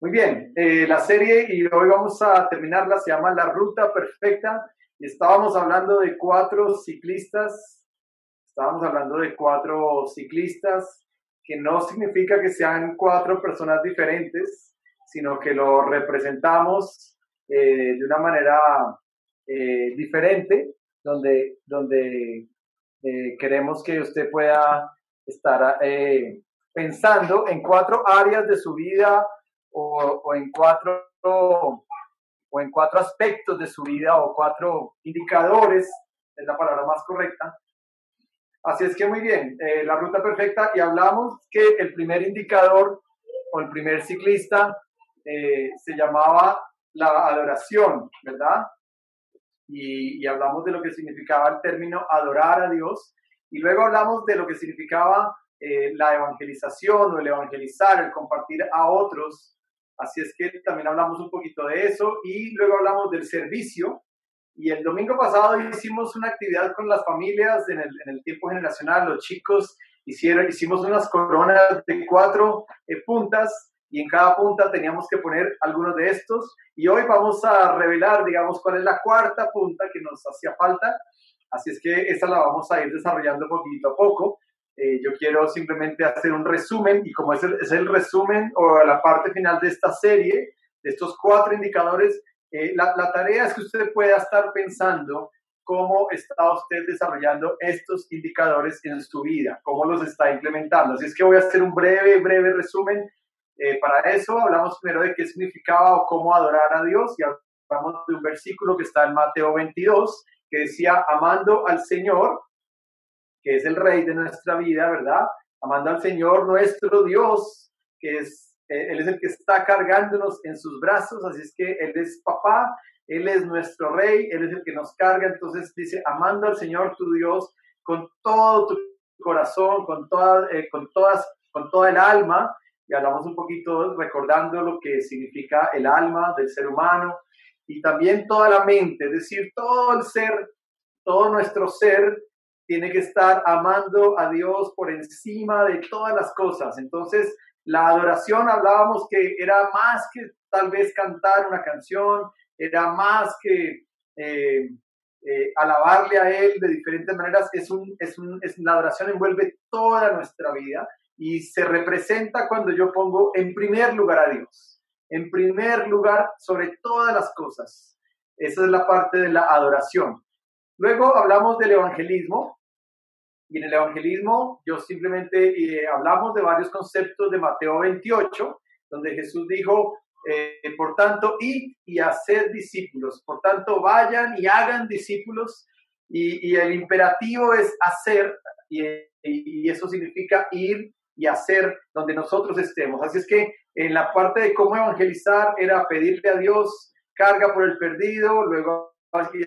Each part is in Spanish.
Muy bien, eh, la serie y hoy vamos a terminarla, se llama La Ruta Perfecta. Estábamos hablando de cuatro ciclistas, estábamos hablando de cuatro ciclistas, que no significa que sean cuatro personas diferentes, sino que lo representamos eh, de una manera eh, diferente, donde, donde queremos que usted pueda estar pensando en cuatro áreas de su vida o, en cuatro o en cuatro aspectos de su vida o cuatro indicadores, es la palabra más correcta. Así es que muy bien, eh, la ruta perfecta y hablamos que el primer indicador o el primer ciclista eh, se llamaba la adoración, ¿verdad? Y, y, hablamos de lo que significaba el término adorar a Dios y luego hablamos de lo que significaba eh, la evangelización o el evangelizar, el compartir a otros Así es que también hablamos un poquito de eso y luego hablamos del servicio. Y el domingo pasado hicimos una actividad con las familias en el, en el tiempo generacional. Los chicos hicieron, hicimos unas coronas de cuatro eh, puntas y en cada punta teníamos que poner algunos de estos. Y hoy vamos a revelar, digamos, cuál es la cuarta punta que nos hacía falta. Así es que esa la vamos a ir desarrollando poquito a poco. Eh, yo quiero simplemente hacer un resumen y como es el, es el, resumen o la parte final de esta serie, de estos cuatro indicadores, eh, la, la, tarea es que usted pueda estar pensando cómo está usted desarrollando estos indicadores en su vida, cómo los está implementando. Así es que voy a hacer un breve, breve resumen. Eh, para eso hablamos primero de qué significaba o cómo adorar a Dios y hablamos de un versículo que está en Mateo 22 que decía, amando al Señor que es el rey de nuestra vida, ¿verdad? Amando al Señor nuestro Dios, que es, eh, Él es el que está cargándonos en sus brazos, así es que Él es papá, Él es nuestro rey, Él es el que nos carga, entonces dice, amando al Señor tu Dios con todo tu corazón, con, toda, eh, con, todas, con toda el alma, y hablamos un poquito recordando lo que significa el alma del ser humano, y también toda la mente, es decir, todo el ser, todo nuestro ser tiene que estar amando a Dios por encima de todas las cosas. Entonces, la adoración hablábamos que era más que tal vez cantar una canción, era más que eh, eh, alabarle a Él de diferentes maneras. Es un, es un, es, la adoración envuelve toda nuestra vida y se representa cuando yo pongo en primer lugar a Dios, en primer lugar sobre todas las cosas. Esa es la parte de la adoración. Luego hablamos del evangelismo, y en el evangelismo, yo simplemente eh, hablamos de varios conceptos de Mateo 28, donde Jesús dijo, eh, por tanto, id y hacer discípulos. Por tanto, vayan y hagan discípulos. Y, y el imperativo es hacer, y, y, eso significa ir y hacer donde nosotros estemos. Así es que en la parte de cómo evangelizar era pedirle a Dios carga por el perdido, luego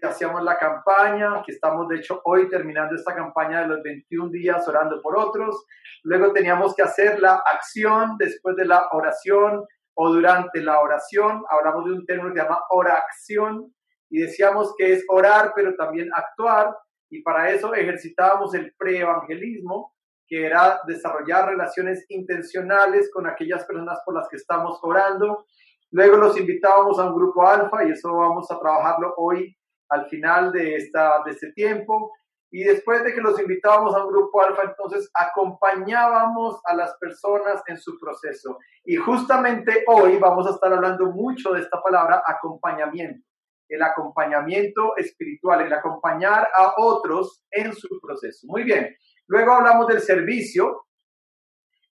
hacíamos la campaña, que estamos de hecho hoy terminando esta campaña de los 21 días orando por otros. Luego teníamos que hacer la acción después de la oración o durante la oración. Hablamos de un término que se llama oración y decíamos que es orar pero también actuar y para eso ejercitábamos el preevangelismo que era desarrollar relaciones intencionales con aquellas personas por las que estamos orando Luego los invitábamos a un grupo alfa y eso vamos a trabajarlo hoy al final de, esta, de este tiempo. Y después de que los invitábamos a un grupo alfa, entonces acompañábamos a las personas en su proceso. Y justamente hoy vamos a estar hablando mucho de esta palabra acompañamiento. El acompañamiento espiritual, el acompañar a otros en su proceso. Muy bien. Luego hablamos del servicio.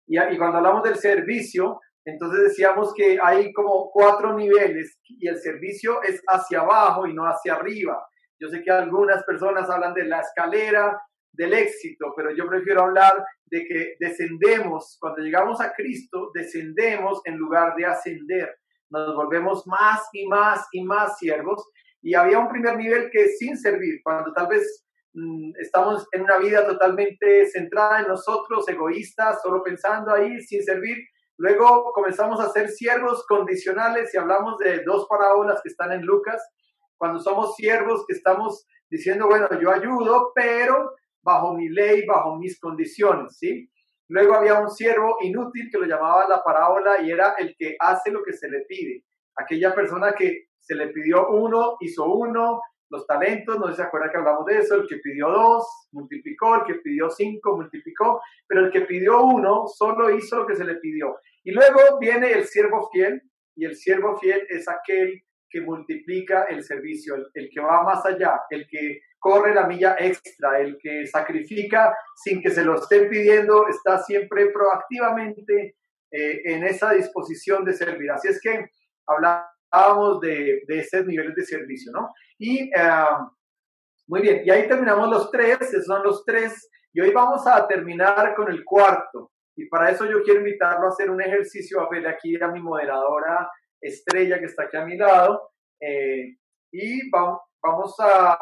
Y, y cuando hablamos del servicio, entonces decíamos que hay como cuatro niveles y el servicio es hacia abajo y no hacia arriba. Yo sé que algunas personas hablan de la escalera del éxito, pero yo prefiero hablar de que descendemos, cuando llegamos a Cristo, descendemos en lugar de ascender. Nos volvemos más y más y más siervos. Y había un primer nivel que es sin servir, cuando tal vez mm, estamos en una vida totalmente centrada en nosotros, egoístas, solo pensando ahí, sin servir, Luego comenzamos a ser siervos condicionales y hablamos de dos parábolas que están en Lucas, cuando somos siervos que estamos diciendo, bueno, yo ayudo, pero bajo mi ley, bajo mis condiciones, ¿sí? Luego había un siervo inútil que lo llamaba la parábola y era el que hace lo que se le pide. Aquella persona que se le pidió uno, hizo uno, los talentos, no sé si se acuerda que hablamos de eso, el que pidió dos, multiplicó, el que pidió cinco, multiplicó, pero el que pidió uno solo hizo lo que se le pidió. Y luego viene el siervo fiel, y el siervo fiel es aquel que multiplica el servicio, el, que va más allá, el que corre la milla extra, el que sacrifica sin que se lo estén pidiendo, está siempre proactivamente eh, en esa disposición de servir. Así es que hablábamos de, de esos niveles de servicio, ¿no? Y ah, muy bien, y ahí terminamos los tres, esos son los tres, y hoy vamos a terminar con el cuarto. Y para eso yo quiero invitarlo a hacer un ejercicio, a ver aquí a mi moderadora estrella que está aquí a mi lado. Eh, y vamos, vamos a...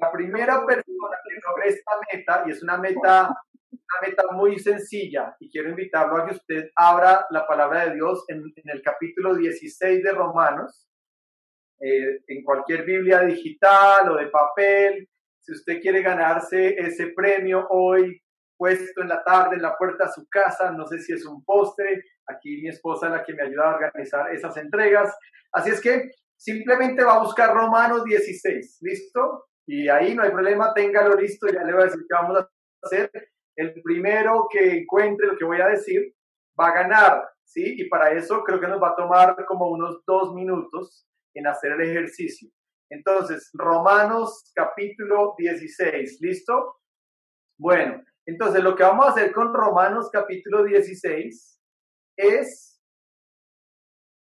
la primera persona que logra esta meta, y es una meta, una meta muy sencilla, y quiero invitarlo a que usted abra la palabra de Dios en, en el capítulo 16 de Romanos, eh, en cualquier Biblia digital o de papel. Si usted quiere ganarse ese premio hoy, puesto en la tarde en la puerta de su casa, no sé si es un postre, aquí mi esposa es la que me ayuda a organizar esas entregas. Así es que simplemente va a buscar Romanos 16, ¿listo? Y ahí no hay problema, téngalo listo, ya le voy a decir qué vamos a hacer. El primero que encuentre lo que voy a decir va a ganar, ¿sí? Y para eso creo que nos va a tomar como unos dos minutos en hacer el ejercicio. Entonces, Romanos capítulo 16, ¿listo? Bueno, entonces, lo que vamos a hacer con Romanos capítulo 16 es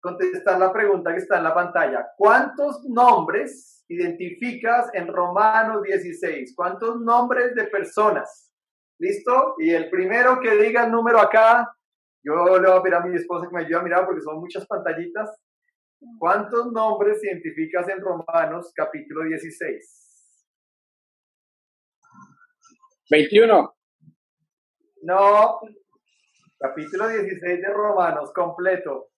contestar la pregunta que está en la pantalla. ¿Cuántos nombres identificas en Romanos 16? ¿Cuántos nombres de personas? ¿Listo? Y el primero que diga el número acá, yo le voy a pedir a mi esposa que me ayude a mirar porque son muchas pantallitas. ¿Cuántos nombres identificas en Romanos capítulo 16? 21. No. Capítulo 16 de Romanos, completo.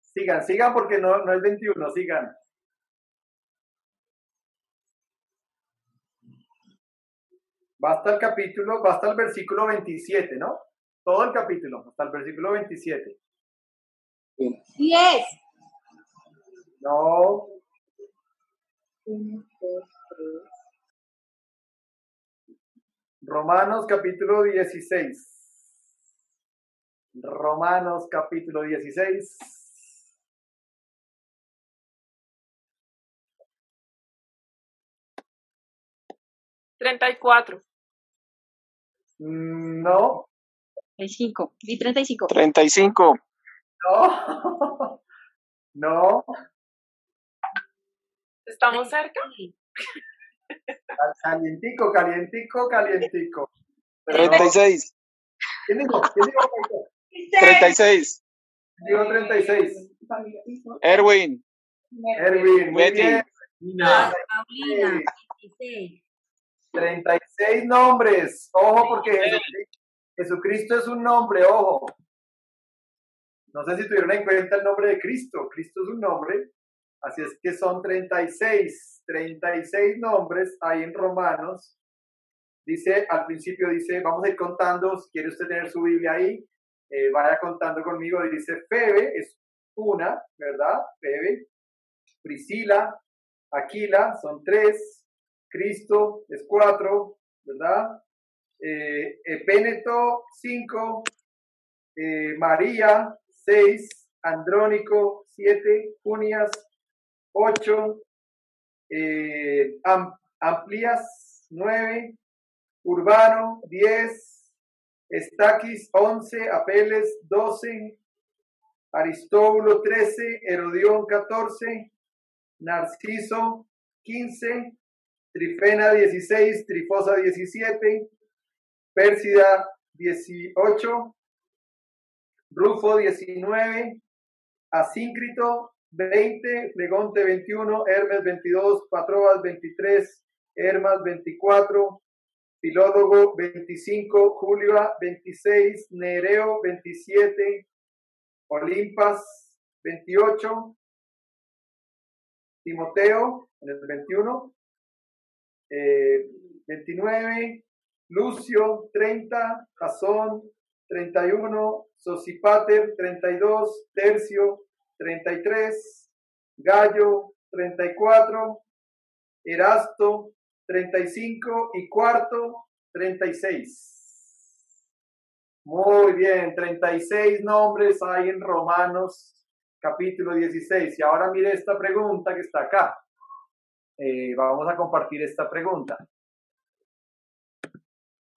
Sigan, sigan porque no, no es 21, sigan. Basta el capítulo, basta el versículo 27, ¿no? Todo el capítulo, hasta el versículo 27. 10. No. 1, 2, 3. Romanos capítulo 16. Romanos capítulo 16. Treinta y cuatro. Mm, No, 35. Di 35. 35. no, no. ¿Estamos cerca? Calientico, calientico, calientico. Pero no. 36. ¿Quién dijo? ¿Quién dijo? 36. Digo 36. Erwin. Erwin, muy Betty. bien. Paulina. 16. 36 nombres. Ojo, porque Jesucristo, Jesucristo es un nombre, ojo. No sé si tuvieron en cuenta el nombre de Cristo. Cristo es un nombre. Así es que son 36. 36 nombres ahí en Romanos. Dice, al principio dice, vamos a ir contando, si quiere usted tener su Biblia ahí, eh, vaya contando conmigo. Dice, Febe es una, ¿verdad? Febe. Priscila, Aquila, son tres. Cristo es cuatro, ¿verdad? Eh, cinco. Eh, María, seis. Andrónico, siete. Junias, ocho. Eh, Am- Amplias, nueve. Urbano, diez. Estaquis, once. Apeles, doce. Aristóbulo, trece. Herodión, catorce. Narciso, quince. Trifena 16, Trifosa 17, Pérsida 18, Rufo 19, Asíncrito 20, Flegonte 21, Hermes 22, Patrobas 23, Hermas 24, Filólogo 25, Julia 26, Nereo 27, Olimpas 28, Timoteo en el 21, eh, 29, Lucio, 30, Jasón, 31, Sosipater, 32, Tercio, 33, Gallo, 34, Erasto, 35 y cuarto, 36. Muy bien, 36 nombres hay en Romanos capítulo 16. Y ahora mire esta pregunta que está acá. Eh, vamos a compartir esta pregunta.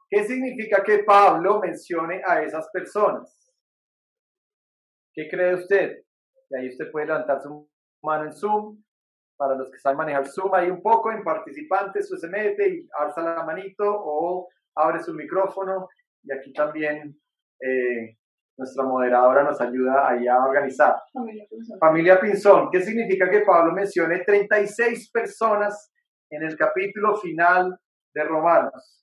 ¿Qué significa que Pablo mencione a esas personas? ¿Qué cree usted? Y ahí usted puede levantar su mano en Zoom. Para los que saben manejar Zoom ahí un poco, en participantes, usted se mete y alza la manito o abre su micrófono. Y aquí también eh, nuestra moderadora nos ayuda ahí a organizar. Familia Pinzón. Familia Pinzón, ¿qué significa que Pablo mencione 36 personas en el capítulo final de Romanos?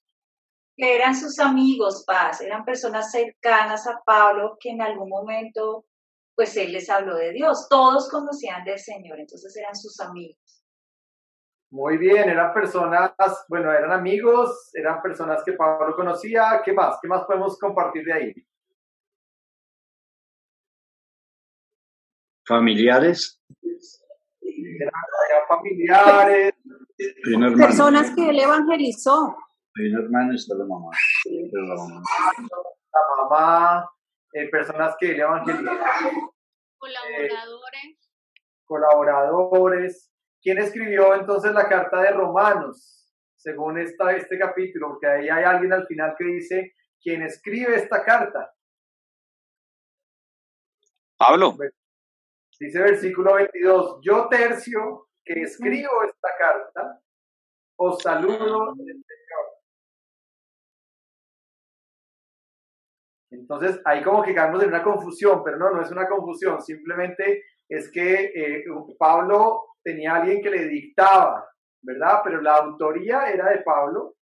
eran sus amigos, Paz, eran personas cercanas a Pablo que en algún momento, pues él les habló de Dios, todos conocían del Señor, entonces eran sus amigos. Muy bien, eran personas, bueno, eran amigos, eran personas que Pablo conocía, ¿qué más? ¿Qué más podemos compartir de ahí? Familiares. Eran, familiares. Personas que él evangelizó. Hay un hermano y está la mamá. La mamá, eh, personas que le evangelizaron. Colaboradores. Eh, colaboradores. ¿Quién escribió entonces la carta de Romanos? Según esta, este capítulo, porque ahí hay alguien al final que dice, ¿quién escribe esta carta? Pablo. Dice versículo 22, yo tercio que escribo esta carta, os saludo Entonces, ahí como que caemos en una confusión, pero no, no es una confusión, simplemente es que eh, Pablo tenía alguien que le dictaba, ¿verdad? Pero la autoría era de Pablo,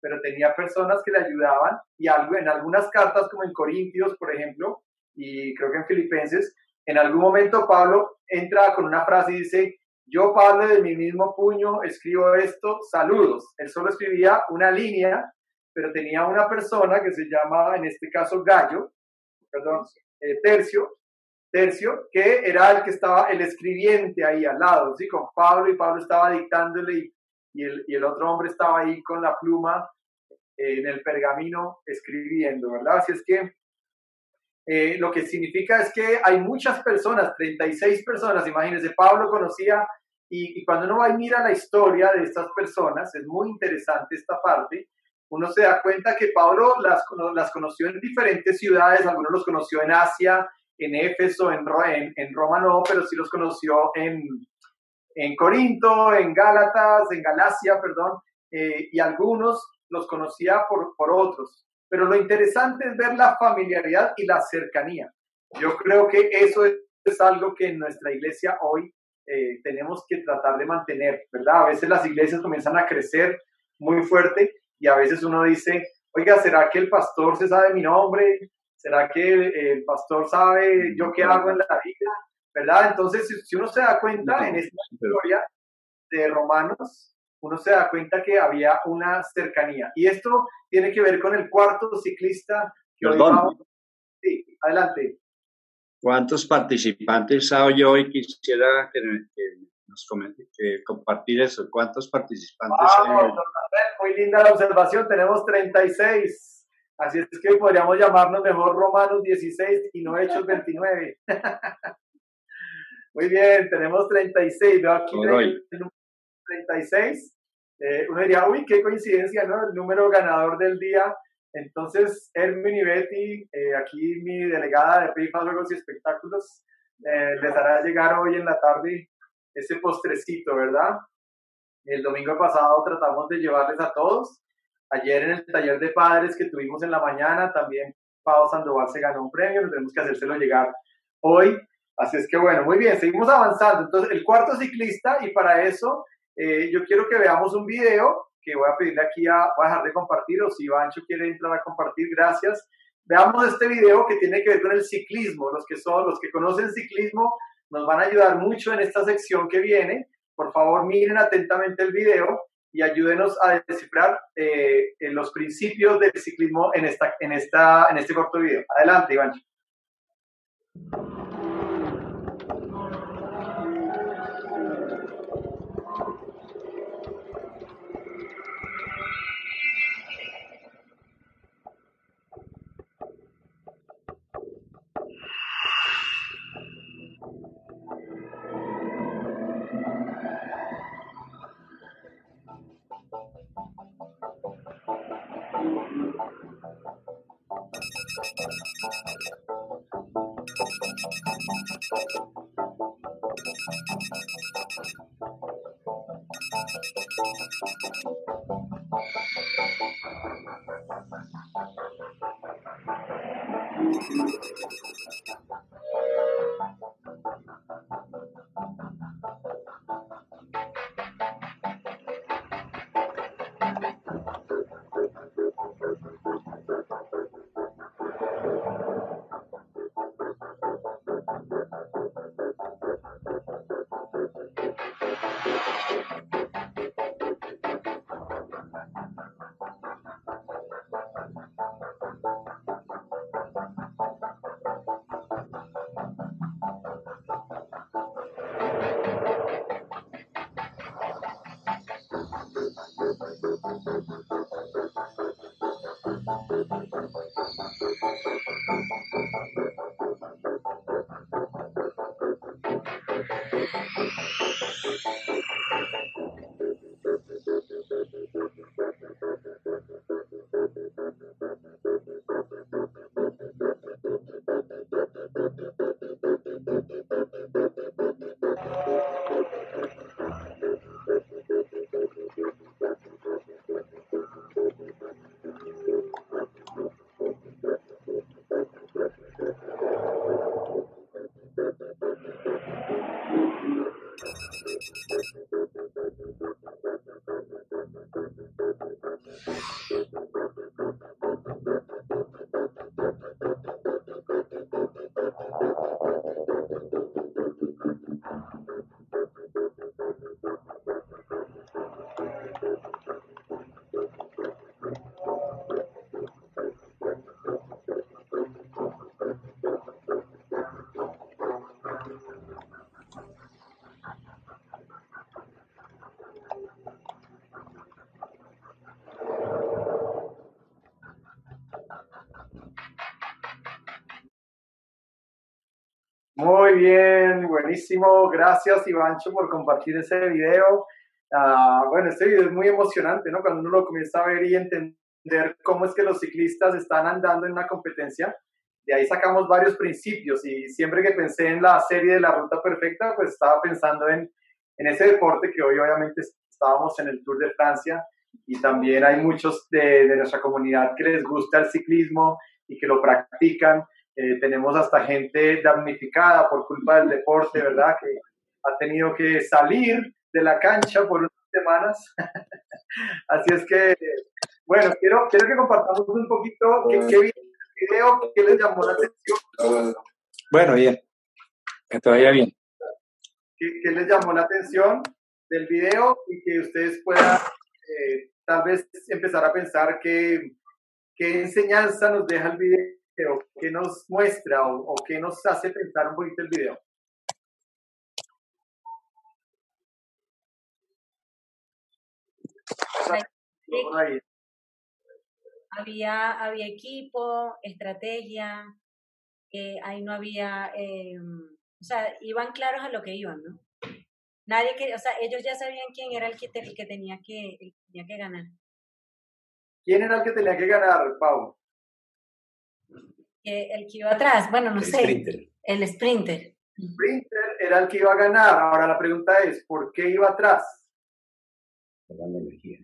pero tenía personas que le ayudaban y algo, en algunas cartas, como en Corintios, por ejemplo, y creo que en Filipenses, en algún momento Pablo entra con una frase y dice, yo Pablo de mi mismo puño escribo esto, saludos. Él solo escribía una línea pero tenía una persona que se llama, en este caso, Gallo, perdón, eh, Tercio, Tercio, que era el que estaba, el escribiente ahí al lado, ¿sí? Con Pablo, y Pablo estaba dictándole, y, el, y el, otro hombre estaba ahí con la pluma eh, en el pergamino escribiendo, ¿verdad? Así es que eh, lo que significa es que hay muchas personas, 36 personas, imagínense, Pablo conocía, y, y cuando uno va y mira la historia de estas personas, es muy interesante esta parte, uno se da cuenta que Pablo las, las conoció en diferentes ciudades, algunos los conoció en Asia, en Éfeso, en, en, en Roma no, pero sí los conoció en, en Corinto, en Gálatas, en Galacia, perdón, eh, y algunos los conocía por, por otros. Pero lo interesante es ver la familiaridad y la cercanía. Yo creo que eso es, algo que en nuestra iglesia hoy eh, tenemos que tratar de mantener, ¿verdad? A veces las iglesias comienzan a crecer muy fuerte y a veces uno dice, oiga, ¿será que el pastor se sabe mi nombre? ¿Será que el, pastor sabe yo qué hago en la vida? ¿Verdad? Entonces, si, uno se da cuenta en esta historia de Romanos, uno se da cuenta que había una cercanía. Y esto tiene que ver con el cuarto ciclista que hoy vamos. Sí, adelante. ¿Cuántos participantes hay hoy? Quisiera que, nos comente, que compartir eso. ¿Cuántos participantes hay hoy? muy linda la observación, tenemos 36. Así es que podríamos llamarnos mejor Romanos 16 y no Hechos 29. muy bien, tenemos 36. Veo aquí el, 36. Eh, uno diría, uy, qué coincidencia, ¿no? El número ganador del día. Entonces, Hermin y Betty, eh, aquí mi delegada de PIFA Juegos y Espectáculos, eh, les hará llegar hoy en la tarde ese postrecito, ¿verdad? El domingo pasado tratamos de llevarles a todos. Ayer en el taller de padres que tuvimos en la mañana, también Pau Sandoval se ganó un premio, tenemos que hacérselo llegar hoy. Así es que bueno, muy bien, seguimos avanzando. Entonces, el cuarto ciclista, y para eso eh, yo quiero que veamos un video que voy a pedirle aquí a, voy a dejar de compartir, o si Ivancho quiere entrar a compartir, gracias. Veamos este video que tiene que ver con el ciclismo. Los que son, los que conocen ciclismo, nos van a ayudar mucho en esta sección que viene por favor, miren atentamente el video y ayúdenos a descifrar eh, los principios del ciclismo en, esta, en, esta, en este corto video. Adelante, Iván. Thank you. はい。Muy bien, buenísimo. Gracias, Ivancho, por compartir ese video. Ah, bueno, este video es muy emocionante, ¿no? Cuando uno lo comienza a ver y entender cómo es que los ciclistas están andando en una competencia. De ahí sacamos varios principios y siempre que pensé en la serie de la Ruta Perfecta, pues estaba pensando en, en ese deporte que hoy obviamente estábamos en el Tour de Francia y también hay muchos de, de nuestra comunidad que les gusta el ciclismo y que lo practican. Eh, tenemos hasta gente damnificada por culpa del deporte, ¿verdad? Que ha tenido que salir de la cancha por unas semanas. Así es que, bueno, quiero, quiero que compartamos un poquito qué, qué video, qué les llamó la atención. Bueno, bien. Todavía bien. ¿Qué, qué les llamó la atención del video y que ustedes puedan eh, tal vez empezar a pensar qué, qué enseñanza nos deja el video ¿Qué nos muestra o, o qué nos hace pensar un poquito el video? Había, había equipo, estrategia, eh, ahí no había, eh, o sea, iban claros a lo que iban, ¿no? Nadie que, o sea, ellos ya sabían quién era el que, el que tenía que, el que tenía que ganar. ¿Quién era el que tenía que ganar, Pau? El que iba atrás, bueno, no El sé. sprinter. El sprinter. El sprinter era el que iba a ganar. Ahora la pregunta es, ¿por qué iba atrás? Ahorrando energía.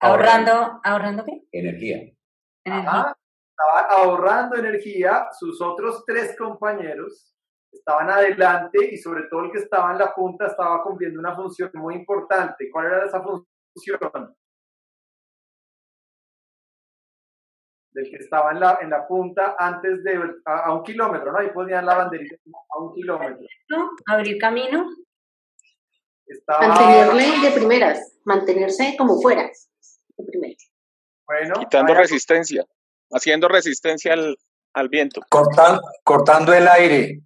Ahorrando, ¿ahorrando qué? Energía. Energía. Ajá. Estaba ahorrando energía. Sus otros tres compañeros estaban adelante y sobre todo el que estaba en la punta estaba cumpliendo una función muy importante. ¿Cuál era esa función? Del que estaba en la, en la punta antes de, a, a un kilómetro, ¿no? Ahí ponían la banderita a un kilómetro. ¿No? Abrir camino. Estaba... Mantenerle de primeras, mantenerse como fuera, de primeras. Bueno, Quitando vaya- resistencia, haciendo resistencia al, al viento. Cortan- cortando el aire.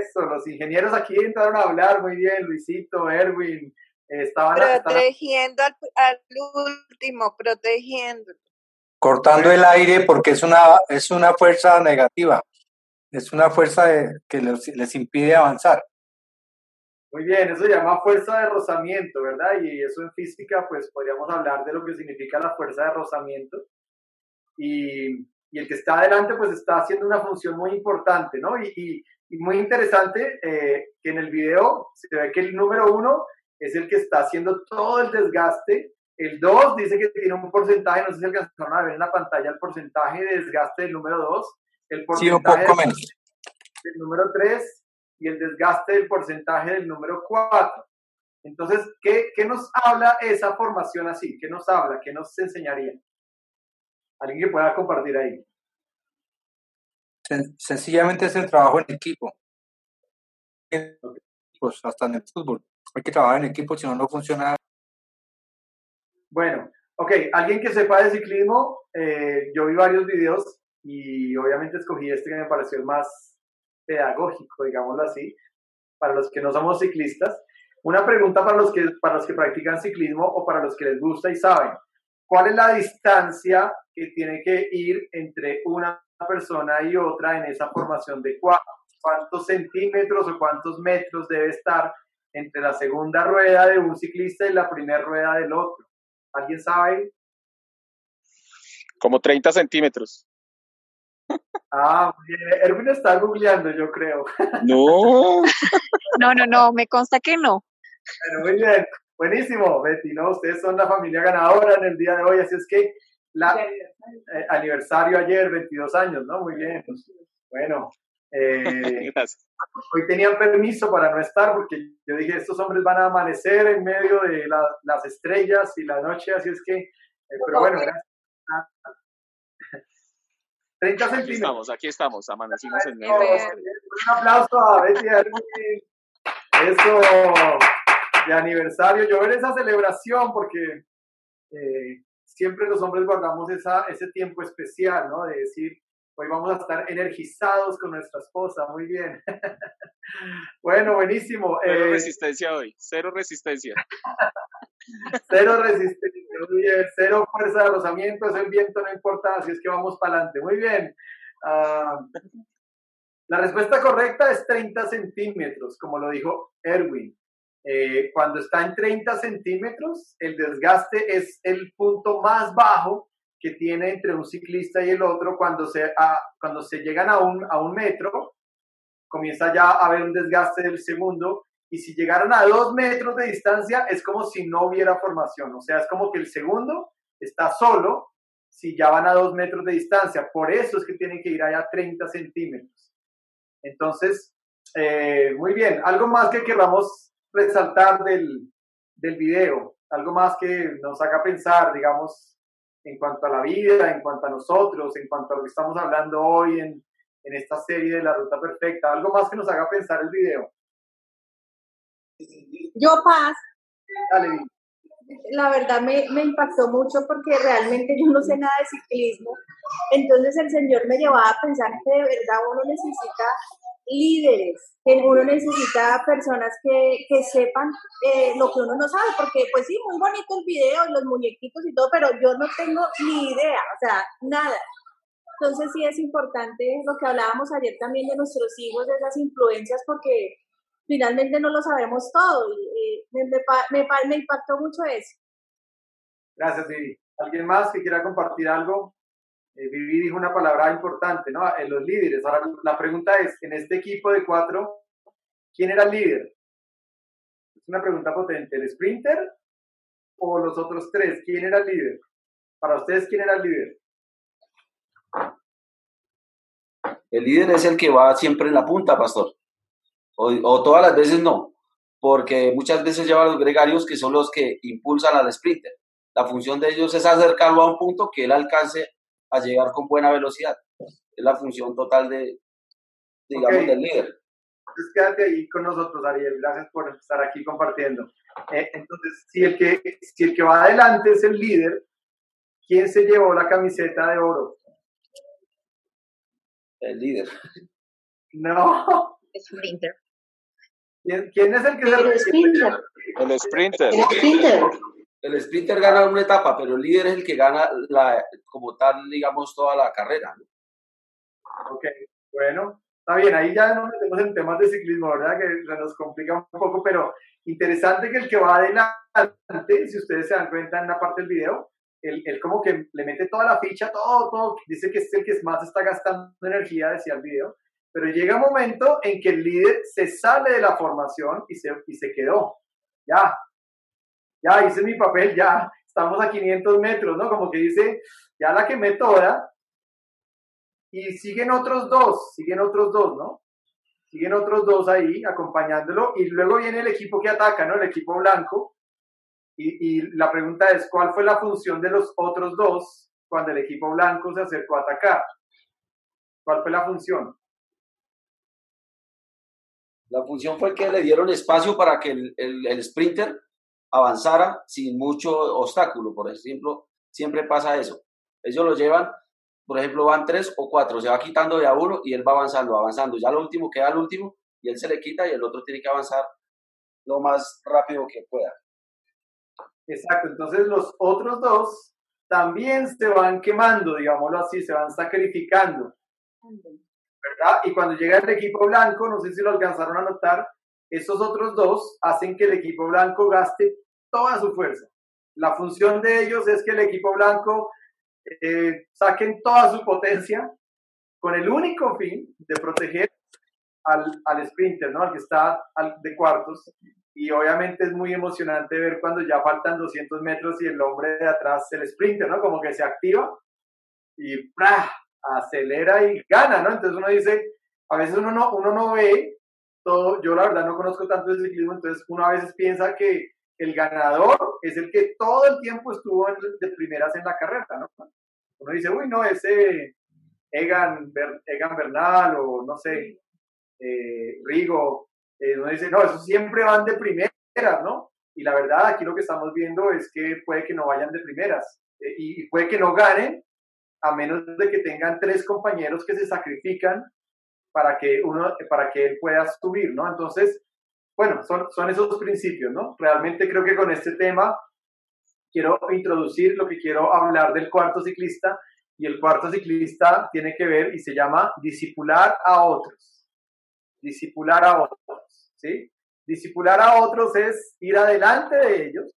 Eso, los ingenieros aquí entraron a hablar muy bien, Luisito, Erwin, eh, estaban, estaban- Protegiendo al, al último, protegiendo. Cortando el aire porque es una, es una fuerza negativa. Es una fuerza de- que los- les impide avanzar. muy bien, eso se llama fuerza de rozamiento, ¿verdad? Y eso en física, pues podríamos hablar de lo que significa la fuerza de rozamiento. Y, y el que está adelante, pues está haciendo una función muy importante, ¿no? Y, y- y muy interesante eh, que en el video se ve que el número uno es el que está haciendo todo el desgaste. El 2 dice que tiene un porcentaje, no sé si alcanzaron a ver en la pantalla el porcentaje de desgaste del número 2, el Sí, un porcentaje poco de- menos. del número 3 y el desgaste del porcentaje del número 4. Entonces, ¿qué, ¿qué nos habla esa formación así? ¿Qué nos habla? ¿Qué nos enseñaría? Alguien que pueda compartir ahí. Sen- sencillamente es el trabajo en equipo. Pues hasta en el fútbol. Hay que trabajar en equipo, si no, no funciona. Bueno, ok, alguien que sepa de ciclismo, eh, yo vi varios videos y obviamente escogí este que me pareció el más pedagógico, digámoslo así, para los que no somos ciclistas. Una pregunta para los que, para los que practican ciclismo o para los que les gusta y saben. ¿Cuál es la distancia que tiene que ir entre una persona y otra en esa formación de cuatro? ¿Cuántos centímetros o cuántos metros debe estar entre la segunda rueda de un ciclista y la primera rueda del otro? ¿Alguien sabe? Como 30 centímetros. Ah, muy bien. Erwin está googleando, yo creo. No. No, no, no, me consta que no. Bueno, muy bien. Buenísimo, Betty, ¿no? Ustedes son la familia ganadora en el día de hoy, así es que la eh, aniversario ayer, 22 años, ¿no? Muy bien. Bueno, eh, Gracias. hoy tenían permiso para no estar porque yo dije, estos hombres van a amanecer en medio de la- las estrellas y la noche, así es que, eh, pero bueno, gracias. 30 Aquí centímetros. estamos, aquí estamos, amanecimos en medio. Un aplauso a Betty. Eso de aniversario. Yo ver esa celebración porque eh, siempre los hombres guardamos esa, ese tiempo especial, ¿no? De decir, hoy vamos a estar energizados con nuestra esposa. Muy bien. bueno, buenísimo. Cero Eh, resistencia hoy, cero resistencia. Cero resistencia, muy bien. Cero fuerza de rozamiento, es el viento, no importa, así es que vamos para adelante. Muy bien. Ah, la respuesta correcta es 30 centímetros, como lo dijo Erwin. Eh, cuando está en 30 centímetros, el desgaste es el punto más bajo que tiene entre un ciclista y el otro. Cuando se, cuando se llegan a un, a un metro, comienza ya a haber un desgaste del segundo y si llegaron a dos metros de distancia es como si no hubiera formación, o sea, es como que el segundo está solo si ya van a dos metros de distancia, por eso es que tienen que ir allá a 30 centímetros. Entonces, eh, muy bien, algo más que queramos resaltar del, del video, algo más que nos haga pensar, digamos, en cuanto a la vida, en cuanto a nosotros, en cuanto a lo que estamos hablando hoy en, en esta serie de la ruta perfecta, algo más que nos haga pensar el video. Yo, Paz, Dale, la verdad me, me impactó mucho porque realmente yo no sé nada de ciclismo. Entonces el Señor me llevaba a pensar que de verdad uno necesita líderes, que uno necesita personas que, que sepan eh, lo que uno no sabe, porque pues sí, muy bonito el video y los muñequitos y todo, pero yo no tengo ni idea, o sea, nada. Entonces sí es importante lo que hablábamos ayer también de nuestros hijos, de esas influencias, porque finalmente no lo sabemos todo y eh, me, me, me impactó mucho eso. Gracias, Vivi. ¿Alguien más que quiera compartir algo? Eh, Vivi dijo una palabra importante, ¿no? En los líderes. Ahora, la pregunta es, en este equipo de cuatro, ¿quién era el líder? Es una pregunta potente. ¿El sprinter o los otros tres? ¿Quién era el líder? Para ustedes, ¿quién era el líder? El líder es el que va siempre en la punta, pastor. O, o todas las veces no, porque muchas veces lleva a los gregarios que son los que impulsan al sprinter. La función de ellos es acercarlo a un punto que él alcance a llegar con buena velocidad. Es la función total de, digamos, del líder. Entonces quédate ahí con nosotros, Ariel. Gracias por estar aquí compartiendo. Eh, entonces, si el, que, si el que va adelante es el líder, ¿quién se llevó la camiseta de oro? El líder. No. Sprinter. ¿Quién, quién es el que El se sprinter. El sprinter. El sprinter. El sprinter gana una etapa, pero el líder es el que gana la, como tal, digamos, toda la carrera. ¿no? Ok, bueno, está bien, ahí ya nos metemos en temas de ciclismo, ¿verdad? Que se nos complica un poco, pero interesante que el que va adelante, si ustedes se dan cuenta en la parte del video, él, él como que le mete toda la ficha, todo, todo, dice que es el que más está gastando energía, decía el video, pero llega un momento en que el líder se sale de la formación y se, y se quedó. Ya, ya hice mi papel, ya estamos a 500 metros, ¿no? Como que dice, ya la quemé toda, y siguen otros dos, siguen otros dos, ¿no? Siguen otros dos ahí acompañándolo y luego viene el equipo que ataca, ¿no? El equipo blanco. Y, la pregunta es, ¿cuál fue la función de los otros dos cuando el equipo blanco se acercó a atacar? ¿Cuál fue la función? La función fue que le dieron espacio para que el, el sprinter avanzara sin mucho obstáculo. Por ejemplo, siempre pasa eso. Ellos lo llevan, por ejemplo, van tres o cuatro, se va quitando de a uno y él va avanzando, avanzando. Ya lo último queda al último y él se le quita y el otro tiene que avanzar lo más rápido que pueda. Exacto, entonces los otros dos también se van quemando, digámoslo así, se van sacrificando, ¿verdad? Y cuando llega el equipo blanco, no sé si lo alcanzaron a notar, esos otros dos hacen que el equipo blanco gaste toda su fuerza. La función de ellos es que el equipo blanco eh, saquen toda su potencia con el único fin de proteger al, sprinter, ¿no? Al que está de cuartos. Y obviamente es muy emocionante ver cuando ya faltan 200 metros y el hombre de atrás, el sprinter, ¿no? Como que se activa y ¡prah! acelera y gana, ¿no? Entonces uno dice, a veces uno no, uno no ve todo, yo la verdad no conozco tanto el ciclismo, entonces uno a veces piensa que el ganador es el que todo el tiempo estuvo en, de primeras en la carrera, ¿no? Uno dice, uy, no, ese Egan, Egan Bernal o no sé, eh, Rigo, eh, uno dice, no, esos siempre van de primeras, ¿no? Y la verdad, aquí lo que estamos viendo es que puede que no vayan de primeras eh, y puede que no ganen a menos de que tengan tres compañeros que se sacrifican para que uno, para que él pueda subir, ¿no? Entonces, bueno, son, son esos principios, ¿no? Realmente creo que con este tema quiero introducir lo que quiero hablar del cuarto ciclista y el cuarto ciclista tiene que ver y se llama disipular a otros. Disipular a otros, ¿sí? Disipular a otros es ir adelante de ellos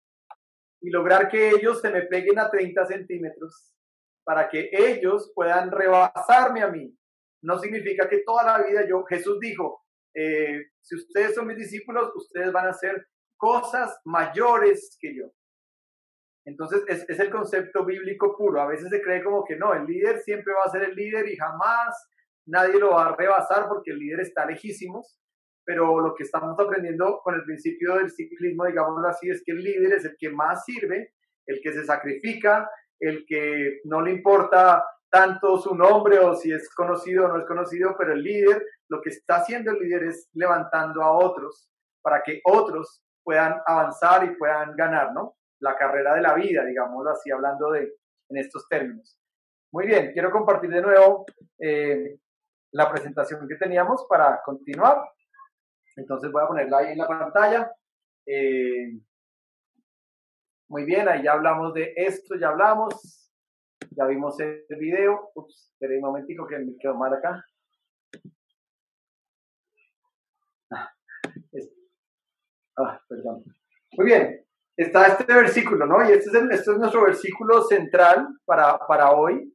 y lograr que ellos se me peguen a 30 centímetros para que ellos puedan rebasarme a mí. No significa que toda la vida yo, Jesús dijo, eh, si ustedes son mis discípulos, ustedes van a hacer cosas mayores que yo. Entonces es, es, el concepto bíblico puro. A veces se cree como que no, el líder siempre va a ser el líder y jamás nadie lo va a rebasar porque el líder está lejísimos. Pero lo que estamos aprendiendo con el principio del ciclismo, digámoslo así, es que el líder es el que más sirve, el que se sacrifica, el que no le importa tanto su nombre o si es conocido o no es conocido, pero el líder, lo que está haciendo el líder es levantando a otros para que otros puedan avanzar y puedan ganar, ¿no? La carrera de la vida, digámoslo así, hablando de en estos términos. Muy bien, quiero compartir de nuevo eh, la presentación que teníamos para continuar. Entonces voy a ponerla ahí en la pantalla. Eh, muy bien, ahí ya hablamos de esto, ya hablamos. Ya vimos el video. Ups, espera un momentico que me quedó mal acá. Ah, ah, perdón. Muy bien, está este versículo, ¿no? Y este es, el, este es nuestro versículo central para, para hoy.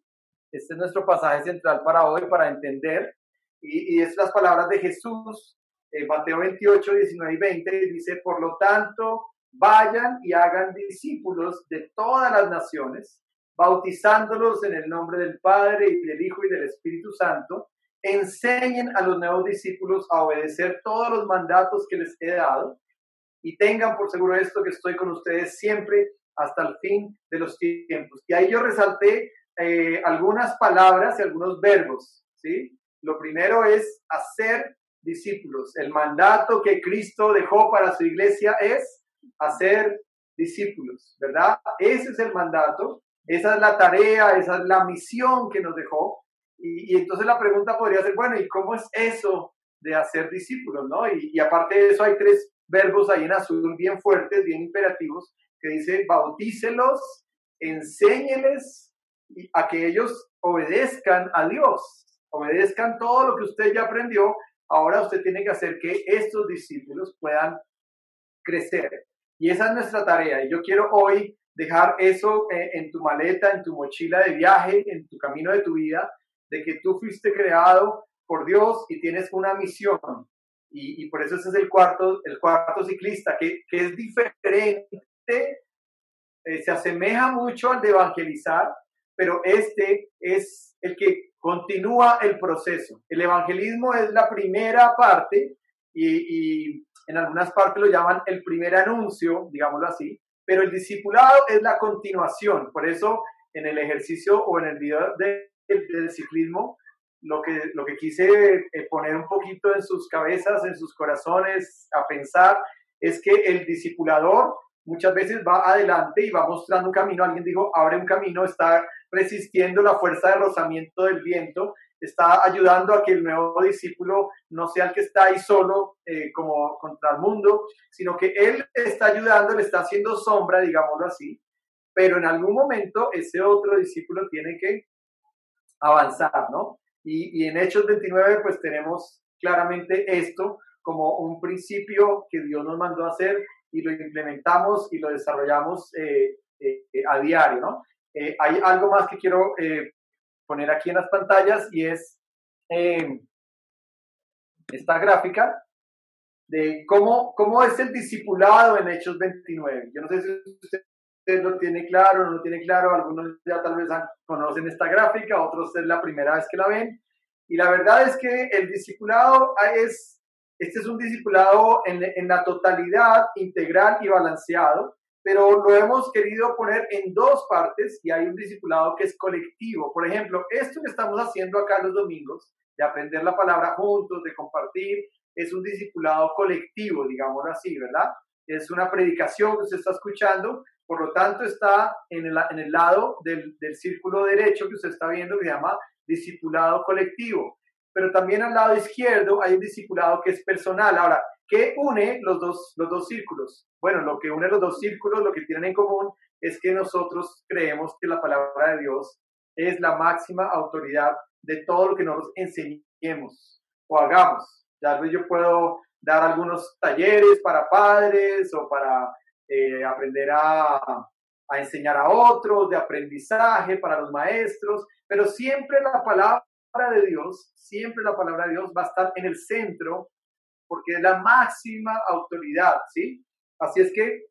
Este es nuestro pasaje central para hoy, para entender. Y, y es las palabras de Jesús, eh, Mateo 28, 19 y 20, dice, por lo tanto, vayan y hagan discípulos de todas las naciones, bautizándolos en el nombre del Padre y del Hijo y del Espíritu Santo, enseñen a los nuevos discípulos a obedecer todos los mandatos que les he dado y tengan por seguro esto que estoy con ustedes siempre hasta el fin de los tiempos. Y ahí yo resalté eh, algunas palabras y algunos verbos, ¿sí? Lo primero es hacer discípulos. El mandato que Cristo dejó para su iglesia es hacer discípulos, ¿verdad? Ese es el mandato, esa es la tarea, esa es la misión que nos dejó. Y, entonces la pregunta podría ser, bueno, ¿y cómo es eso de hacer discípulos, no? Y, y aparte de eso hay tres verbos ahí en azul bien fuertes, bien imperativos, que dice, bautícelos, enséñeles a que ellos obedezcan a Dios, obedezcan todo lo que usted ya aprendió, ahora usted tiene que hacer que estos discípulos puedan crecer. Y esa es nuestra tarea. Y yo quiero hoy dejar eso eh, en tu maleta, en tu mochila de viaje, en tu camino de tu vida, de que tú fuiste creado por Dios y tienes una misión. Y, por eso ese es el cuarto, el cuarto ciclista, que, es diferente, eh, se asemeja mucho al de evangelizar, pero este es el que continúa el proceso. El evangelismo es la primera parte y en algunas partes lo llaman el primer anuncio, digámoslo así, pero el discipulado es la continuación. Por eso en el ejercicio o en el video del ciclismo, lo que, lo que quise eh, poner un poquito en sus cabezas, en sus corazones, a pensar, es que el discipulador muchas veces va adelante y va mostrando un camino. Alguien dijo, abre un camino, está resistiendo la fuerza de rozamiento del viento, está ayudando a que el nuevo discípulo no sea el que está ahí solo eh, como contra el mundo, sino que él está ayudando, le está haciendo sombra, digámoslo así, pero en algún momento ese otro discípulo tiene que avanzar, ¿no? Y, y en Hechos 29 pues tenemos claramente esto como un principio que Dios nos mandó hacer y lo implementamos y lo desarrollamos eh, eh, a diario, ¿no? hay algo más que quiero poner aquí en las pantallas y es eh, esta gráfica de cómo, cómo es el discipulado en Hechos 29. Yo no sé si usted lo tiene claro o no lo tiene claro, algunos ya tal vez conocen esta gráfica, otros es la primera vez que la ven. Y la verdad es que el discipulado es, este es un discipulado en, en la totalidad, integral y balanceado, pero lo hemos querido poner en dos partes y hay un discipulado que es colectivo. Por ejemplo, esto que estamos haciendo acá los domingos, de aprender la palabra juntos, de compartir, es un discipulado colectivo, digámoslo así, ¿verdad? Es una predicación que usted está escuchando, por lo tanto está en el, en el lado del, del círculo derecho que usted está viendo que se llama discipulado colectivo. Pero también al lado izquierdo hay un discipulado que es personal. Ahora, ¿Qué une los dos, los dos círculos? Bueno, lo que une los dos círculos, lo que tienen en común es que nosotros creemos que la palabra de Dios es la máxima autoridad de todo lo que nos enseñemos o hagamos. Ya yo puedo dar algunos talleres para padres o para eh, aprender a, a enseñar a otros, de aprendizaje para los maestros, pero siempre la palabra de Dios, siempre la palabra de Dios va a estar en el centro porque es la máxima autoridad, ¿sí? Así es que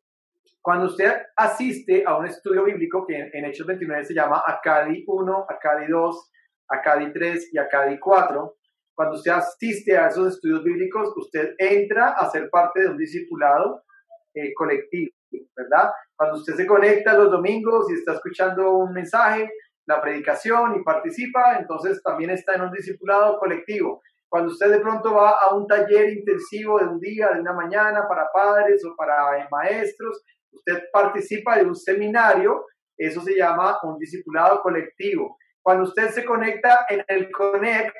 cuando usted asiste a un estudio bíblico que en, Hechos 29 se llama Acadi 1, Acadi 2, Acadi 3 y Acadi 4, cuando usted asiste a esos estudios bíblicos, usted entra a ser parte de un discipulado eh, colectivo, ¿verdad? Cuando usted se conecta los domingos y está escuchando un mensaje, la predicación y participa, entonces también está en un discipulado colectivo. Cuando usted de pronto va a un taller intensivo de un día, de una mañana para padres o para maestros, usted participa de un seminario, eso se llama un discipulado colectivo. Cuando usted se conecta en el Connect,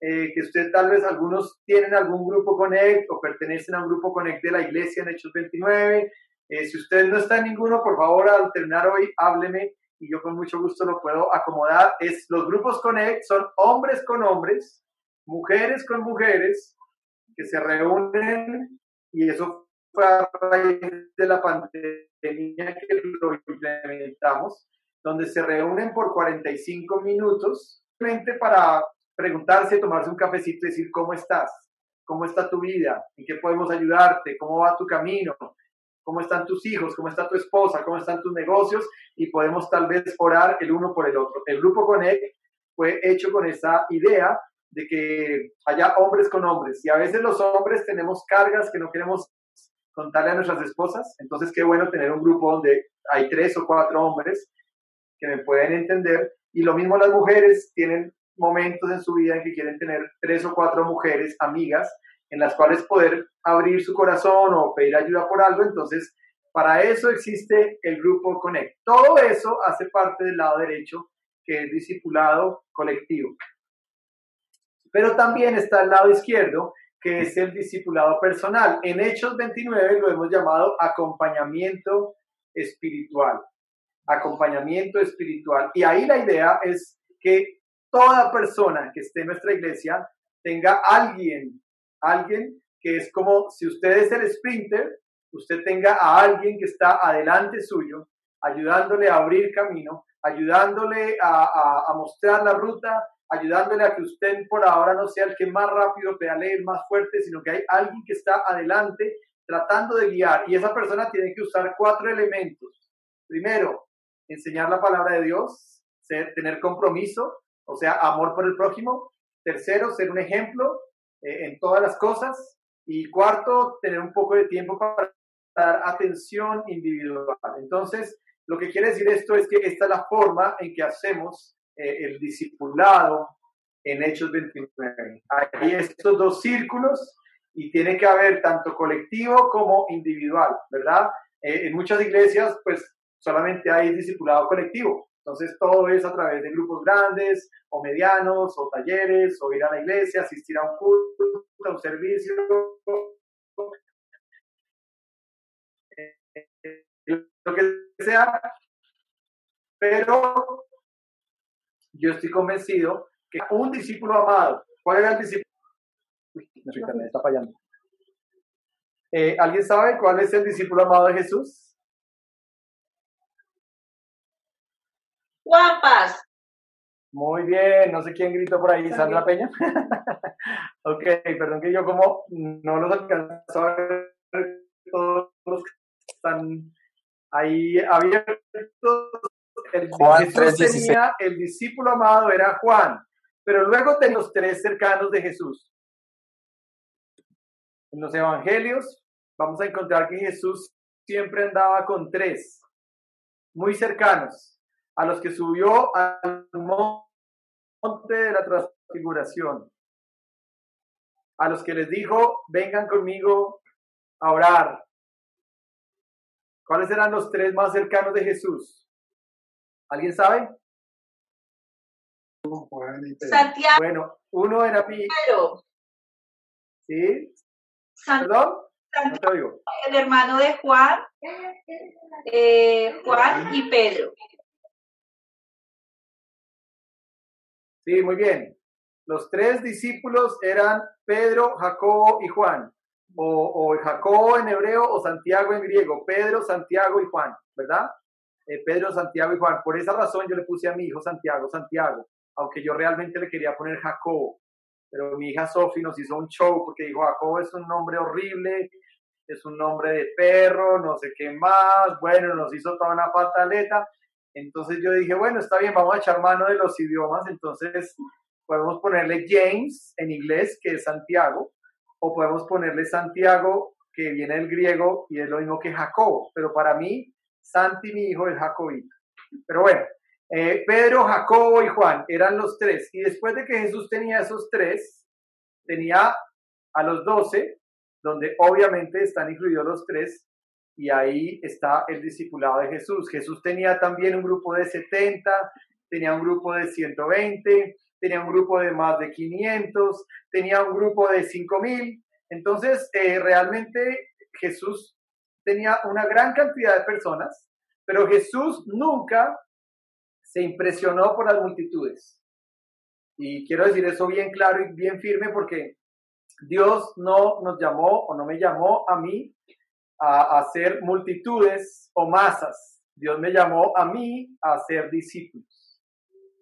eh, que usted tal vez algunos tienen algún grupo Connect o pertenecen a un grupo Connect de la iglesia en Hechos 29, eh, si usted no está en ninguno, por favor, al terminar hoy, hábleme y yo con mucho gusto lo puedo acomodar. Es, los grupos Connect son hombres con hombres, mujeres con mujeres que se reúnen y eso fue a raíz de la pandemia que lo implementamos, donde se reúnen por 45 minutos para preguntarse, tomarse un cafecito y decir cómo estás, cómo está tu vida, en qué podemos ayudarte, cómo va tu camino, cómo están tus hijos, cómo está tu esposa, cómo están tus negocios y podemos tal vez orar el uno por el otro. El grupo Connect fue hecho con esa idea de que haya hombres con hombres. Y a veces los hombres tenemos cargas que no queremos contarle a nuestras esposas. Entonces, qué bueno tener un grupo donde hay tres o cuatro hombres que me pueden entender. Y lo mismo las mujeres tienen momentos en su vida en que quieren tener tres o cuatro mujeres amigas en las cuales poder abrir su corazón o pedir ayuda por algo, entonces para eso existe el grupo Connect. Todo eso hace parte del lado derecho, que es discipulado colectivo. Pero también está el lado izquierdo, que es el discipulado personal. En Hechos 29 lo hemos llamado acompañamiento espiritual. Acompañamiento espiritual. Y ahí la idea es que toda persona que esté en nuestra iglesia tenga alguien, alguien que es como si usted es el sprinter, usted tenga a alguien que está adelante suyo, ayudándole a abrir camino, ayudándole a, a, mostrar la ruta, ayudándole a que usted por ahora no sea el que más rápido pedalee, el más fuerte, sino que hay alguien que está adelante tratando de guiar. Y esa persona tiene que usar cuatro elementos. Primero, enseñar la palabra de Dios, ser, tener compromiso, o sea, amor por el prójimo. Tercero, ser un ejemplo eh, en todas las cosas. Y cuarto, tener un poco de tiempo para dar atención individual. Entonces, lo que quiere decir esto es que esta es la forma en que hacemos eh, el discipulado en Hechos 29. Hay estos dos círculos y tiene que haber tanto colectivo como individual, ¿verdad? Eh, en muchas iglesias, pues solamente hay discipulado colectivo. Entonces todo es a través de grupos grandes o medianos o talleres o ir a la iglesia, asistir a un culto, a un servicio, lo que sea, pero yo estoy convencido que un discípulo amado, ¿cuál era el discípulo? Uy, está fallando. Eh, ¿Alguien sabe cuál es el discípulo amado de Jesús? Guapas. Muy bien, no sé quién gritó por ahí, Sandra Peña. ok, perdón que yo como no los alcanzo a ver todos los que están ahí abiertos. El, Juan Jesús tenía, el discípulo amado era Juan, pero luego tenía los tres cercanos de Jesús. En los evangelios vamos a encontrar que Jesús siempre andaba con tres, muy cercanos, a los que subió al monte de la transfiguración, a los que les dijo, vengan conmigo a orar, ¿Cuáles eran los tres más cercanos de Jesús? ¿Alguien sabe? Santiago. Bueno, uno era mi. ¿Sí? ¿Perdón? No te oigo. El hermano de Juan, eh, Juan y Pedro. Sí, muy bien. Los tres discípulos eran Pedro, Jacobo y Juan o, Jacobo en hebreo o Santiago en griego, Pedro, Santiago y Juan, ¿verdad? Eh, Pedro, Santiago y Juan. Por esa razón yo le puse a mi hijo Santiago, Santiago, aunque yo realmente le quería poner Jacobo. Pero mi hija Sofi nos hizo un show porque dijo, Jacobo es un nombre horrible, es un nombre de perro, no sé qué más. Bueno, nos hizo toda una pataleta. Entonces yo dije, bueno, está bien, vamos a echar mano de los idiomas. Entonces podemos ponerle James en inglés, que es Santiago, o podemos ponerle Santiago, que viene del griego y es lo mismo que Jacobo, pero para mí, Santi, mi hijo, es Jacobito. Pero bueno, eh, Pedro, Jacobo y Juan eran los tres. Y después de que Jesús tenía esos tres, tenía a los doce, donde obviamente están incluidos los tres, y ahí está el discipulado de Jesús. Jesús tenía también un grupo de 70, tenía un grupo de 120, tenía un grupo de más de 500, tenía un grupo de 5000. Entonces, eh, realmente Jesús tenía una gran cantidad de personas, pero Jesús nunca se impresionó por las multitudes. Y quiero decir eso bien claro y bien firme porque Dios no nos llamó o no me llamó a mí a hacer multitudes o masas. Dios me llamó a mí a ser discípulos,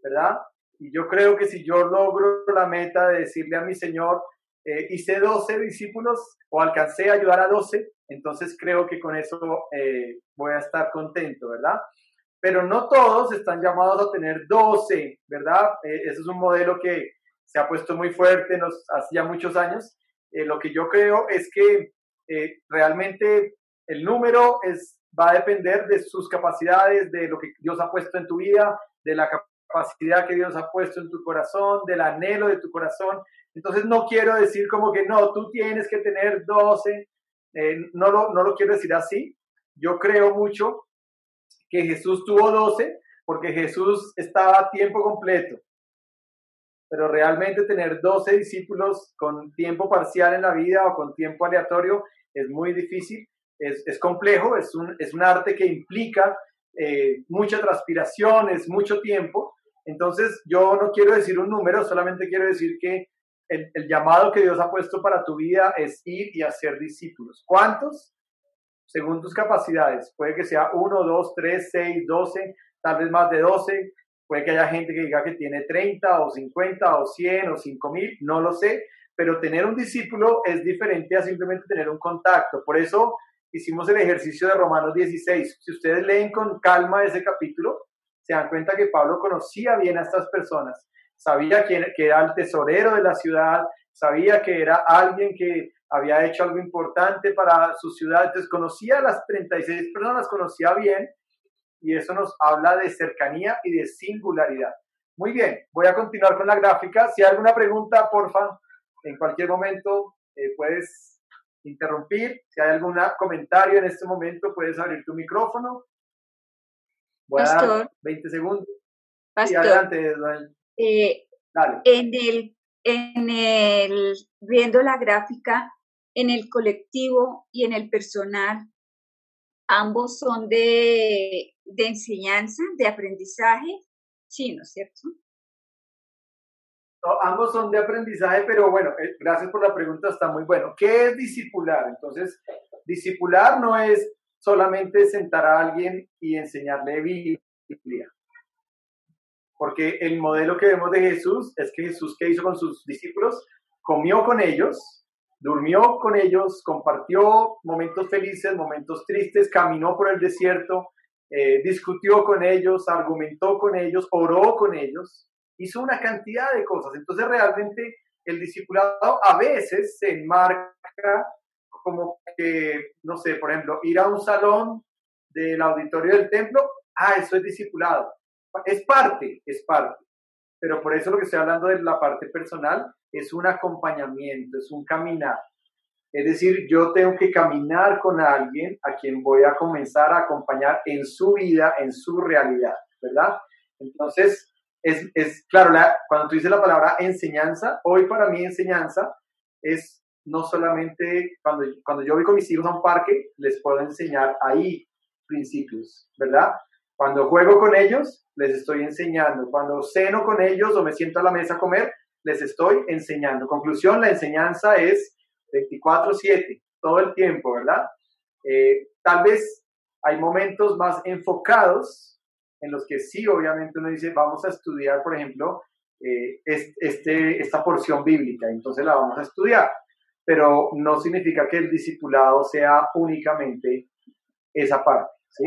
¿verdad? Y yo creo que si yo logro la meta de decirle a mi Señor, eh, hice 12 discípulos o alcancé a ayudar a 12, entonces creo que con eso eh, voy a estar contento, ¿verdad? Pero no todos están llamados a tener 12, ¿verdad? Eh, es un modelo que se ha puesto muy fuerte nos, hace ya muchos años. lo que yo creo es que realmente el número es, va a depender de sus capacidades, de lo que Dios ha puesto en tu vida, de la capacidad que Dios ha puesto en tu corazón, del anhelo de tu corazón. Entonces no quiero decir como que no, tú tienes que tener 12, eh, no, lo, no lo quiero decir así. Yo creo mucho que Jesús tuvo 12 porque Jesús estaba a tiempo completo. Pero realmente tener 12 discípulos con tiempo parcial en la vida o con tiempo aleatorio es muy difícil, es, es complejo, es un, es un arte que implica eh, mucha transpiración, es mucho tiempo. Entonces yo no quiero decir un número, solamente quiero decir que el, llamado que Dios ha puesto para tu vida es ir y hacer discípulos. ¿Cuántos? Según tus capacidades. Puede que sea uno, dos, tres, seis, doce, tal vez más de doce. Puede que haya gente que diga que tiene 30 o 50 o 100 o 5000, no lo sé, pero tener un discípulo es diferente a simplemente tener un contacto. Por eso hicimos el ejercicio de Romanos 16. Si ustedes leen con calma ese capítulo, se dan cuenta que Pablo conocía bien a estas personas. Sabía quién, que era el tesorero de la ciudad, sabía que era alguien que había hecho algo importante para su ciudad. Entonces conocía a las 36 personas, conocía bien, y eso nos habla de cercanía y de singularidad. Muy bien, voy a continuar con la gráfica. Si hay alguna pregunta, porfa, en cualquier momento eh, puedes interrumpir. Si hay algún comentario en este momento, puedes abrir tu micrófono. Voy a dar Pastor, 20 segundos. Pastor, adelante, doña- eh, en el, en el, viendo la gráfica, en el colectivo y en el personal, ambos son de, de enseñanza, de aprendizaje, sí, ¿no es cierto? No, ambos son de aprendizaje, pero bueno, eh, gracias por la pregunta, está muy bueno. ¿Qué es discipular? Entonces, discipular no es solamente sentar a alguien y enseñarle Biblia. Porque el modelo que vemos de Jesús es que Jesús, ¿qué hizo con sus discípulos? Comió con ellos, durmió con ellos, compartió momentos felices, momentos tristes, caminó por el desierto, eh, discutió con ellos, argumentó con ellos, oró con ellos, hizo una cantidad de cosas. Entonces realmente el discipulado a veces se enmarca como que, no sé, por ejemplo, ir a un salón del auditorio del templo, ah, eso es discipulado. Es parte, es parte. Pero por eso lo que estoy hablando de la parte personal es un acompañamiento, es un caminar. Es decir, yo tengo que caminar con alguien a quien voy a comenzar a acompañar en su vida, en su realidad, ¿verdad? Entonces, es, es claro, la- cuando tú dices la palabra enseñanza, hoy para mí enseñanza es no solamente cuando, cuando yo voy con mis hijos a un parque, les puedo enseñar ahí principios, ¿verdad? Cuando juego con ellos, les estoy enseñando. Cuando ceno con ellos o me siento a la mesa a comer, les estoy enseñando. Conclusión, la enseñanza es 24/7, todo el tiempo, ¿verdad? Eh, tal vez hay momentos más enfocados en los que sí, obviamente uno dice, vamos a estudiar, por ejemplo, eh, es- este, esta porción bíblica, entonces la vamos a estudiar, pero no significa que el discipulado sea únicamente esa parte, ¿sí?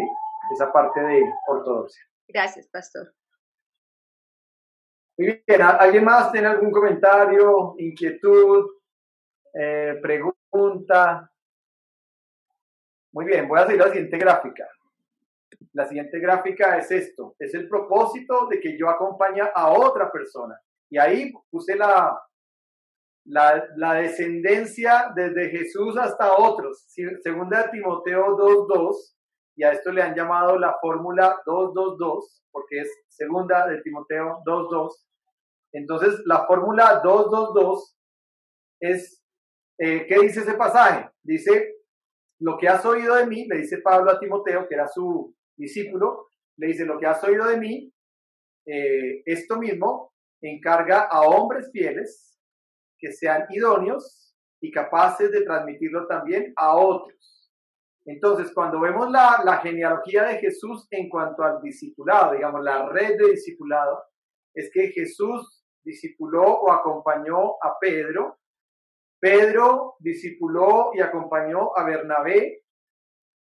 Esa parte de ortodoxia. Gracias, pastor. Muy bien, ¿a- ¿alguien más tiene algún comentario, inquietud, eh, pregunta? Muy bien, voy a seguir la siguiente gráfica. La siguiente gráfica es esto, es el propósito de que yo acompañe a otra persona. Y ahí puse la, la, la descendencia desde Jesús hasta otros. Segunda de Timoteo 2.2, y a esto le han llamado la fórmula 222, porque es segunda de Timoteo 2.2. Entonces, la fórmula 222 es, eh, ¿qué dice ese pasaje? Dice, lo que has oído de mí, le dice Pablo a Timoteo, que era su discípulo, le dice, lo que has oído de mí, eh, esto mismo encarga a hombres fieles que sean idóneos y capaces de transmitirlo también a otros. Entonces, cuando vemos la, genealogía de Jesús en cuanto al discipulado, digamos, la red de discipulado, es que Jesús discipuló o acompañó a Pedro, Pedro discipuló y acompañó a Bernabé,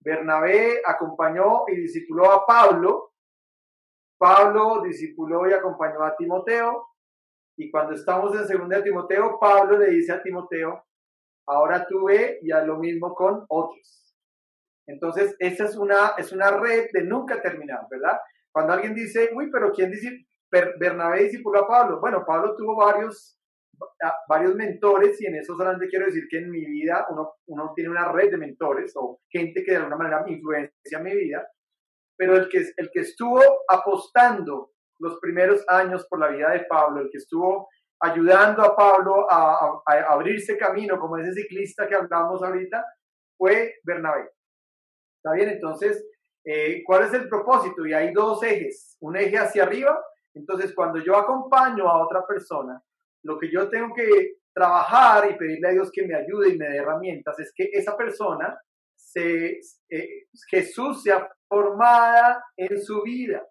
Bernabé acompañó y discipuló a Pablo, Pablo discipuló y acompañó a Timoteo, y cuando estamos en segunda de Timoteo, Pablo le dice a Timoteo, ahora tú ve y haz lo mismo con otros. Entonces, esa es una, es una red de nunca terminar, ¿verdad? Cuando alguien dice, uy, pero ¿quién, dice, Bernabé discipuló a Pablo. Bueno, Pablo tuvo varios, varios mentores y en eso solamente quiero decir que en mi vida uno, uno tiene una red de mentores o gente que de alguna manera influencia mi vida, pero el que, el que estuvo apostando los primeros años por la vida de Pablo, el que estuvo ayudando a Pablo a, a- a abrirse camino, como ese ciclista que hablamos ahorita, fue Bernabé. ¿Está bien? Entonces, eh, ¿cuál es el propósito? Y hay dos ejes, un eje hacia arriba. Entonces, cuando yo acompaño a otra persona, lo que yo tengo que trabajar y pedirle a Dios que me ayude y me dé herramientas es que esa persona, se, eh, Jesús sea formada en su vida.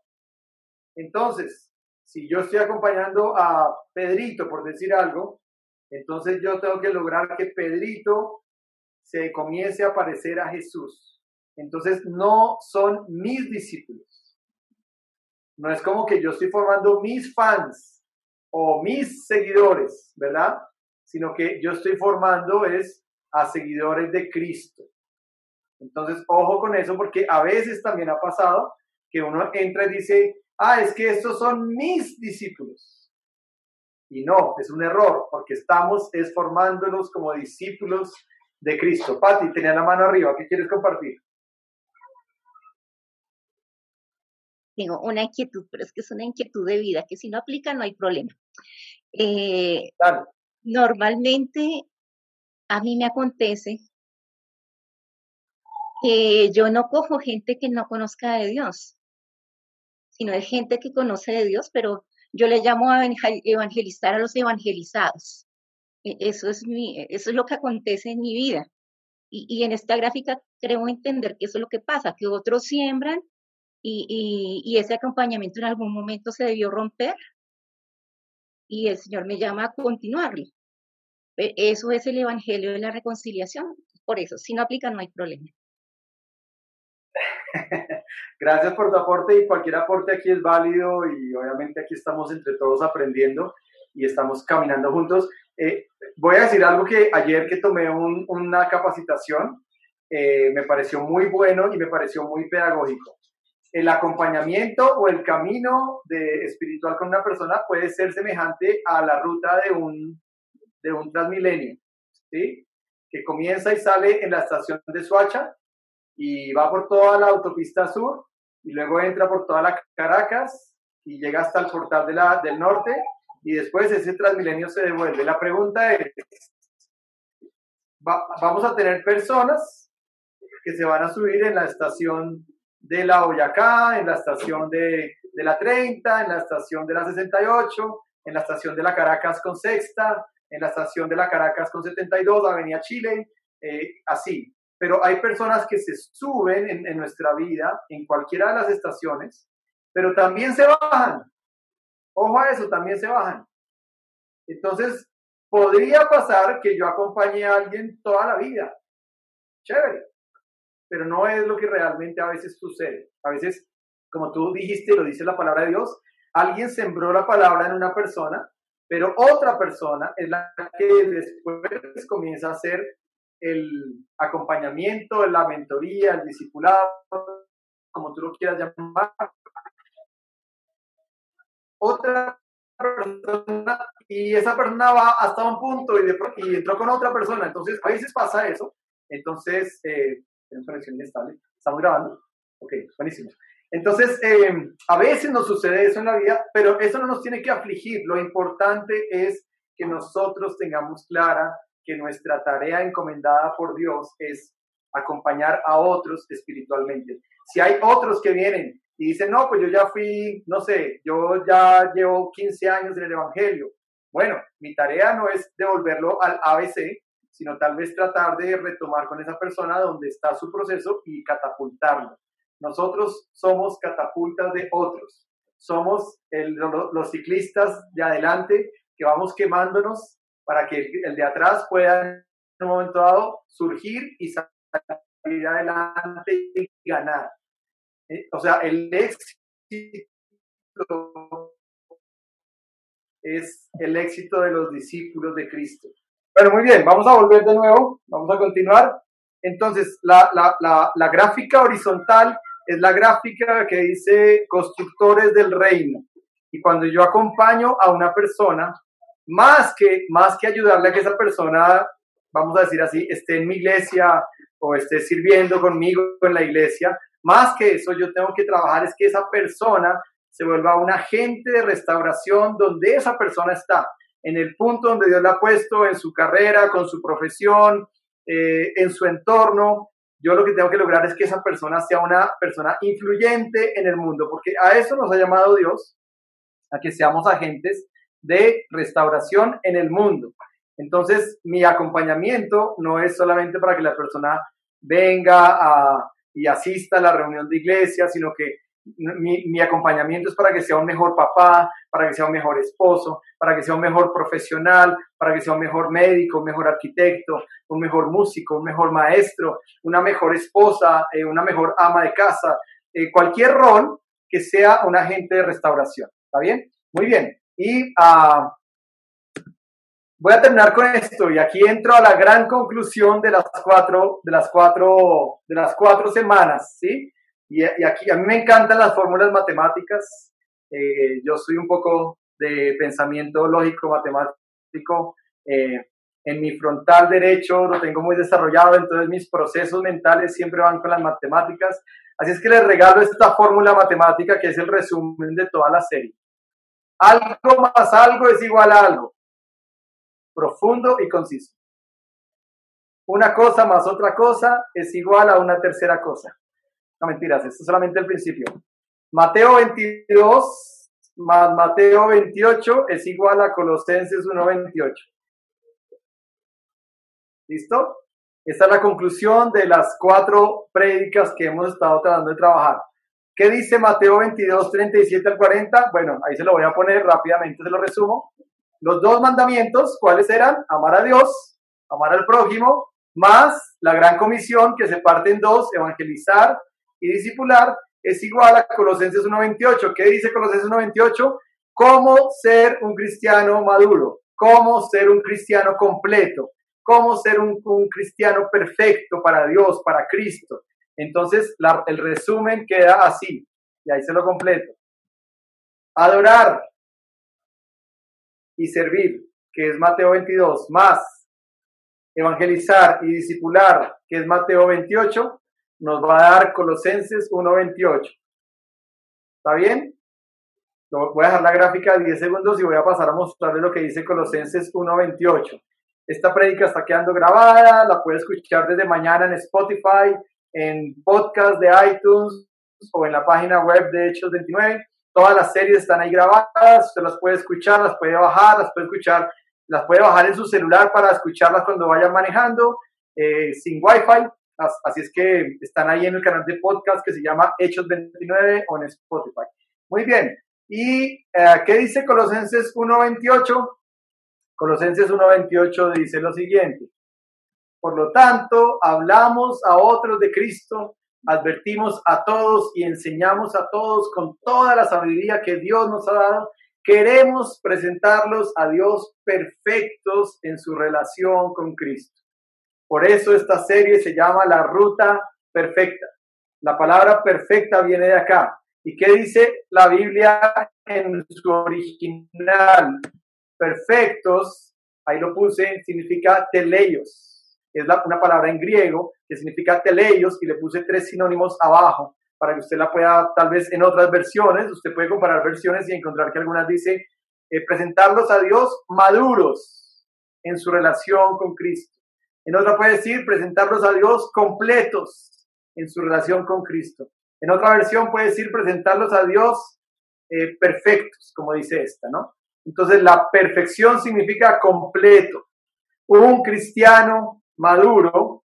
Entonces, si yo estoy acompañando a Pedrito, por decir algo, entonces yo tengo que lograr que Pedrito se comience a parecer a Jesús. Entonces, no son mis discípulos. No es como que yo estoy formando mis fans o mis seguidores, ¿verdad? Sino que yo estoy formando es a seguidores de Cristo. Entonces, ojo con eso, porque a veces también ha pasado que uno entra y dice, ah, es que estos son mis discípulos. Y no, es un error, porque estamos es formándolos como discípulos de Cristo. Pati, tenía la mano arriba, ¿qué quieres compartir? Tengo una inquietud, pero es que es una inquietud de vida, que si no aplica no hay problema. Eh, normalmente a mí me acontece que yo no cojo gente que no conozca de Dios, sino de gente que conoce de Dios, pero yo le llamo a evangel- evangelizar a los evangelizados. E- Eso es, mi, eso es lo que acontece en mi vida. Y, y en esta gráfica creo entender que eso es lo que pasa, que otros siembran y, ese acompañamiento en algún momento se debió romper y el Señor me llama a continuarlo. E- Eso es el Evangelio de la reconciliación. Por eso, si no aplica, no hay problema. Gracias por tu aporte y cualquier aporte aquí es válido y obviamente aquí estamos entre todos aprendiendo y estamos caminando juntos. Eh, voy a decir algo que ayer que tomé un- una capacitación eh, me pareció muy bueno y me pareció muy pedagógico. El acompañamiento o el camino de espiritual con una persona puede ser semejante a la ruta de un, de un Transmilenio, ¿sí? Que comienza y sale en la estación de Suacha y va por toda la autopista sur y luego entra por toda la Caracas y llega hasta el portal de la, del norte y después ese Transmilenio se devuelve. La pregunta es, va- vamos a tener personas que se van a subir en la estación de la Boyacá, en la estación de, de la 30, en la estación de la 68, en la estación de la Caracas con Sexta, en la estación de la Caracas con 72, Avenida Chile, eh, así. Pero hay personas que se suben en, en nuestra vida, en cualquiera de las estaciones, pero también se bajan. Ojo a eso, también se bajan. Entonces, podría pasar que yo acompañe a alguien toda la vida. Chévere. Pero no es lo que realmente a veces sucede. A veces, como tú dijiste, lo dice la palabra de Dios, alguien sembró la palabra en una persona, pero otra persona es la que después comienza a hacer el acompañamiento, la mentoría, el discipulado, como tú lo quieras llamar. Otra persona, y esa persona va hasta un punto y, y entró con otra persona. Entonces, a veces pasa eso. Entonces, eh, tenemos conexión inestable. ¿Estamos grabando? Ok, buenísimo. Entonces, eh, a veces nos sucede eso en la vida, pero eso no nos tiene que afligir. Lo importante es que nosotros tengamos clara que nuestra tarea encomendada por Dios es acompañar a otros espiritualmente. Si hay otros que vienen y dicen, no, pues yo ya fui, no sé, yo ya llevo 15 años en el Evangelio. Bueno, mi tarea no es devolverlo al ABC, sino tal vez tratar de retomar con esa persona donde está su proceso y catapultarlo. Nosotros somos catapultas de otros. Somos los ciclistas de adelante que vamos quemándonos para que el, el de atrás pueda en un momento dado surgir y salir adelante y ganar. Eh, o sea, el éxito es el éxito de los discípulos de Cristo. Bueno, muy bien, vamos a volver de nuevo, vamos a continuar. Entonces, la, la, la, la gráfica horizontal es la gráfica que dice constructores del reino. Y cuando yo acompaño a una persona, más que, más que ayudarle a que esa persona, vamos a decir así, esté en mi iglesia o esté sirviendo conmigo en la iglesia, más que eso yo tengo que trabajar es que esa persona se vuelva un agente de restauración donde esa persona está, en el punto donde Dios la ha puesto en su carrera, con su profesión, eh, en su entorno. Yo lo que tengo que lograr es que esa persona sea una persona influyente en el mundo, porque a eso nos ha llamado Dios, a que seamos agentes de restauración en el mundo. Entonces, mi acompañamiento no es solamente para que la persona venga y asista a la reunión de iglesia, sino que mi, acompañamiento es para que sea un mejor papá, para que sea un mejor esposo, para que sea un mejor profesional, para que sea un mejor médico, un mejor arquitecto, un mejor músico, un mejor maestro, una mejor esposa, eh, una mejor ama de casa, eh, cualquier rol que sea un agente de restauración. ¿Está bien? Muy bien. Y ah, voy a terminar con esto y aquí entro a la gran conclusión de las cuatro, de las cuatro, de las cuatro semanas, ¿sí? Y, aquí a mí me encantan las fórmulas matemáticas. Eh, yo soy un poco de pensamiento lógico matemático. Eh, en mi frontal derecho lo tengo muy desarrollado, entonces mis procesos mentales siempre van con las matemáticas. Así es que les regalo esta fórmula matemática que es el resumen de toda la serie. Algo más algo es igual a algo. Profundo y conciso. Una cosa más otra cosa es igual a una tercera cosa. No mentiras, esto es solamente el principio. Mateo 22 más Mateo 28 es igual a Colosenses 1.28. ¿Listo? Esta es la conclusión de las cuatro prédicas que hemos estado tratando de trabajar. ¿Qué dice Mateo 22, 37 al 40? Bueno, ahí se lo voy a poner rápidamente, se lo resumo. Los dos mandamientos, ¿cuáles eran? Amar a Dios, amar al prójimo, más la gran comisión que se parte en dos, evangelizar y discipular es igual a Colosenses 1.28. ¿Qué dice Colosenses 1.28? Cómo ser un cristiano maduro, cómo ser un cristiano completo, cómo ser un, cristiano perfecto para Dios, para Cristo. Entonces, el resumen queda así, y ahí se lo completo. Adorar y servir, que es Mateo 22, más evangelizar y discipular, que es Mateo 28, nos va a dar Colosenses 1.28. ¿Está bien? Voy a dejar la gráfica de 10 segundos y voy a pasar a mostrarle lo que dice Colosenses 1.28. Esta prédica está quedando grabada, la puede escuchar desde mañana en Spotify, en podcast de iTunes o en la página web de Hechos 29. Todas las series están ahí grabadas, usted las puede escuchar, las puede bajar, las puede escuchar, las puede bajar en su celular para escucharlas cuando vaya manejando, eh, sin Wi-Fi. Así es que están ahí en el canal de podcast que se llama Hechos 29 o en Spotify. Muy bien. ¿Y eh, qué dice Colosenses 1.28? Colosenses 1.28 dice lo siguiente. Por lo tanto, hablamos a otros de Cristo, advertimos a todos y enseñamos a todos con toda la sabiduría que Dios nos ha dado. Queremos presentarlos a Dios perfectos en su relación con Cristo. Por eso esta serie se llama La Ruta Perfecta. La palabra perfecta viene de acá. ¿Y qué dice la Biblia en su original? Perfectos, ahí lo puse, significa teleios. Es una palabra en griego que significa teleios y le puse tres sinónimos abajo para que usted la pueda, tal vez en otras versiones, usted puede comparar versiones y encontrar que algunas dice eh, presentarlos a Dios maduros en su relación con Cristo. En otra puede decir presentarlos a Dios completos en su relación con Cristo. En otra versión puede decir presentarlos a Dios eh, perfectos, como dice esta, ¿no? Entonces la perfección significa completo. Un cristiano maduro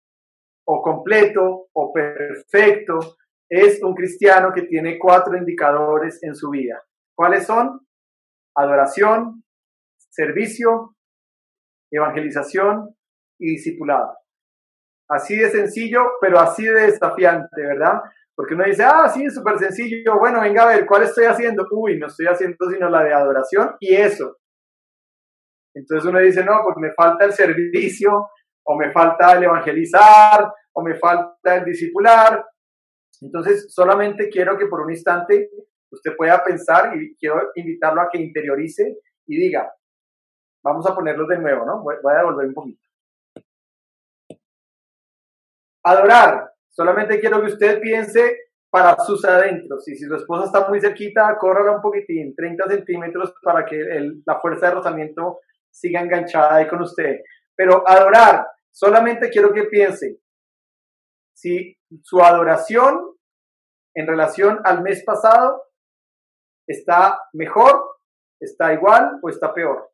o completo o perfecto es un cristiano que tiene cuatro indicadores en su vida. ¿Cuáles son? Adoración, servicio, evangelización y discipulado. Así de sencillo, pero así de desafiante, ¿verdad? Porque uno dice, ah, sí, súper sencillo. Bueno, venga a ver, ¿cuál estoy haciendo? Uy, no estoy haciendo sino la de adoración y eso. Entonces uno dice, no, pues me falta el servicio, o me falta el evangelizar, o me falta el discipular. Entonces, solamente quiero que por un instante usted pueda pensar y quiero invitarlo a que interiorice y diga, vamos a ponerlos de nuevo, ¿no? Voy a devolver un poquito. Adorar. Solamente quiero que usted piense para sus adentros. Y si su esposa está muy cerquita, córrala un poquitín, 30 centímetros, para que la fuerza de rozamiento siga enganchada ahí con usted. Pero adorar, solamente quiero que piense si su adoración en relación al mes pasado está mejor, está igual o está peor.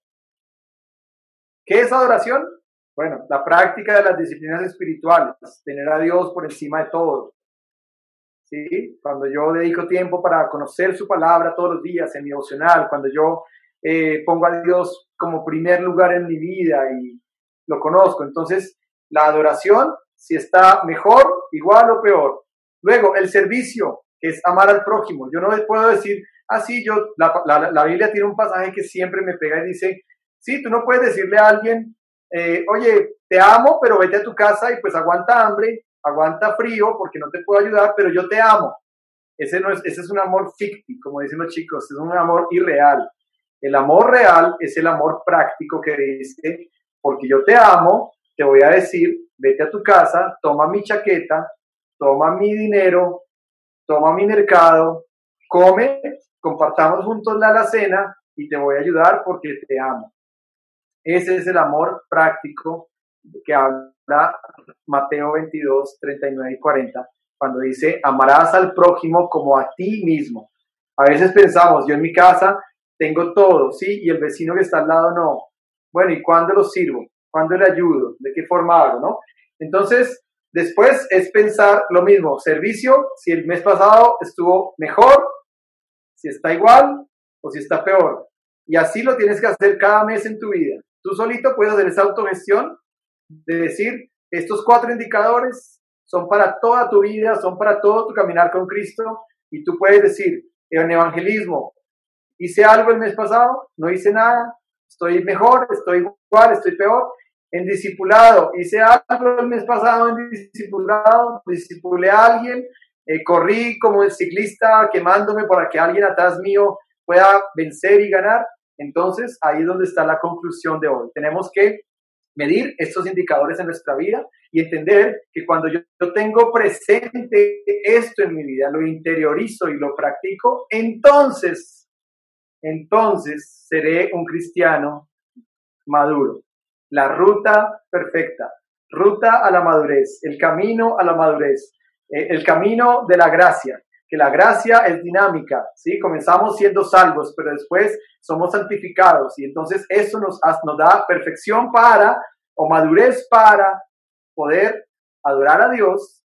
¿Qué es adoración? Bueno, la práctica de las disciplinas espirituales, tener a Dios por encima de todo. ¿Sí? Cuando yo dedico tiempo para conocer su palabra todos los días en mi devocional, cuando yo eh, pongo a Dios como primer lugar en mi vida y lo conozco, entonces la adoración, si está mejor, igual o peor. Luego, el servicio, que es amar al prójimo. Yo no puedo decir, ah, sí, yo, la, la, la Biblia tiene un pasaje que siempre me pega y dice, sí, tú no puedes decirle a alguien, eh, oye, te amo, pero vete a tu casa y pues aguanta hambre, aguanta frío, porque no te puedo ayudar, pero yo te amo. Ese, no es, ese es un amor ficti, como dicen los chicos, es un amor irreal. El amor real es el amor práctico que dice, porque yo te amo, te voy a decir, vete a tu casa, toma mi chaqueta, toma mi dinero, toma mi mercado, come, compartamos juntos la alacena y te voy a ayudar porque te amo. Ese es el amor práctico que habla Mateo 22, 39 y 40, cuando dice, amarás al prójimo como a ti mismo. A veces pensamos, yo en mi casa tengo todo, sí, y el vecino que está al lado no. Bueno, ¿y cuándo lo sirvo? ¿Cuándo le ayudo? ¿De qué forma hago? ¿no? Entonces, después es pensar lo mismo, servicio, si el mes pasado estuvo mejor, si está igual o si está peor. Y así lo tienes que hacer cada mes en tu vida. Tú solito puedes hacer esa autogestión de decir, estos cuatro indicadores son para toda tu vida, son para todo tu caminar con Cristo. Y tú puedes decir, en evangelismo, hice algo el mes pasado, no hice nada, estoy mejor, estoy igual, estoy peor. En discipulado, hice algo el mes pasado en discipulado, discipulé a alguien, eh, corrí como el ciclista quemándome para que alguien atrás mío pueda vencer y ganar. Entonces, ahí es donde está la conclusión de hoy. Tenemos que medir estos indicadores en nuestra vida y entender que cuando yo, tengo presente esto en mi vida, lo interiorizo y lo practico, entonces, entonces seré un cristiano maduro. La ruta perfecta, ruta a la madurez, el camino a la madurez, eh, el camino de la gracia, que la gracia es dinámica, ¿sí? Comenzamos siendo salvos, pero después somos santificados y entonces eso nos, nos da perfección para, o madurez para poder adorar a Dios,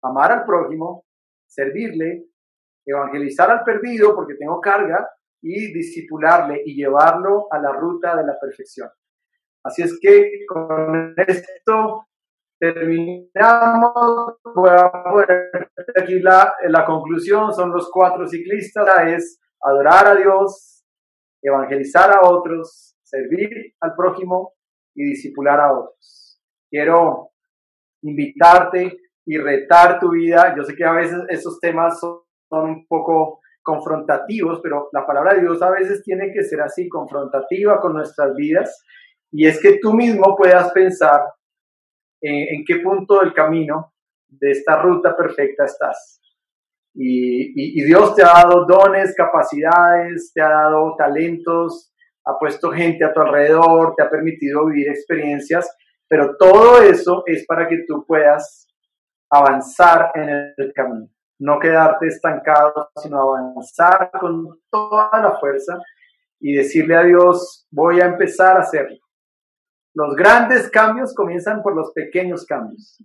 amar al prójimo, servirle, evangelizar al perdido porque tengo carga y disipularle y llevarlo a la ruta de la perfección. Así es que con esto terminamos. Voy poner aquí la, la conclusión. Son los cuatro ciclistas. Es adorar a Dios, evangelizar a otros, servir al prójimo y disipular a otros. Quiero invitarte y retar tu vida. Yo sé que a veces estos temas son, son un poco confrontativos, pero la palabra de Dios a veces tiene que ser así, confrontativa con nuestras vidas. Y es que tú mismo puedas pensar en, en qué punto del camino de esta ruta perfecta estás. Y, y, Dios te ha dado dones, capacidades, te ha dado talentos, ha puesto gente a tu alrededor, te ha permitido vivir experiencias, pero todo eso es para que tú puedas avanzar en el camino, no quedarte estancado, sino avanzar con toda la fuerza y decirle a Dios, voy a empezar a hacerlo. Los grandes cambios comienzan por los pequeños cambios.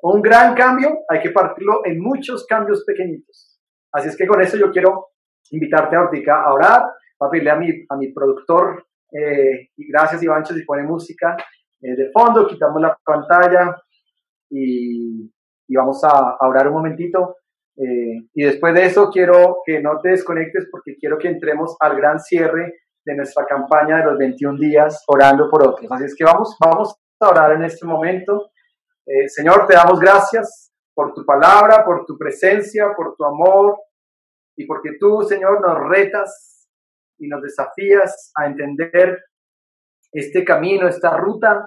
Un gran cambio hay que partirlo en muchos cambios pequeñitos. Así es que con eso yo quiero invitarte ahorita a orar, a pedirle a mi, a mi productor, eh, y gracias Ivancho si pone música eh, de fondo, quitamos la pantalla y, y vamos a, orar un momentito. Eh, y después de eso quiero que no te desconectes porque quiero que entremos al gran cierre de nuestra campaña de los 21 días orando por otros. Así es que vamos, vamos a orar en este momento. Eh, Señor, te damos gracias por tu palabra, por tu presencia, por tu amor. y porque tú, Señor, nos retas y nos desafías a entender este camino, esta ruta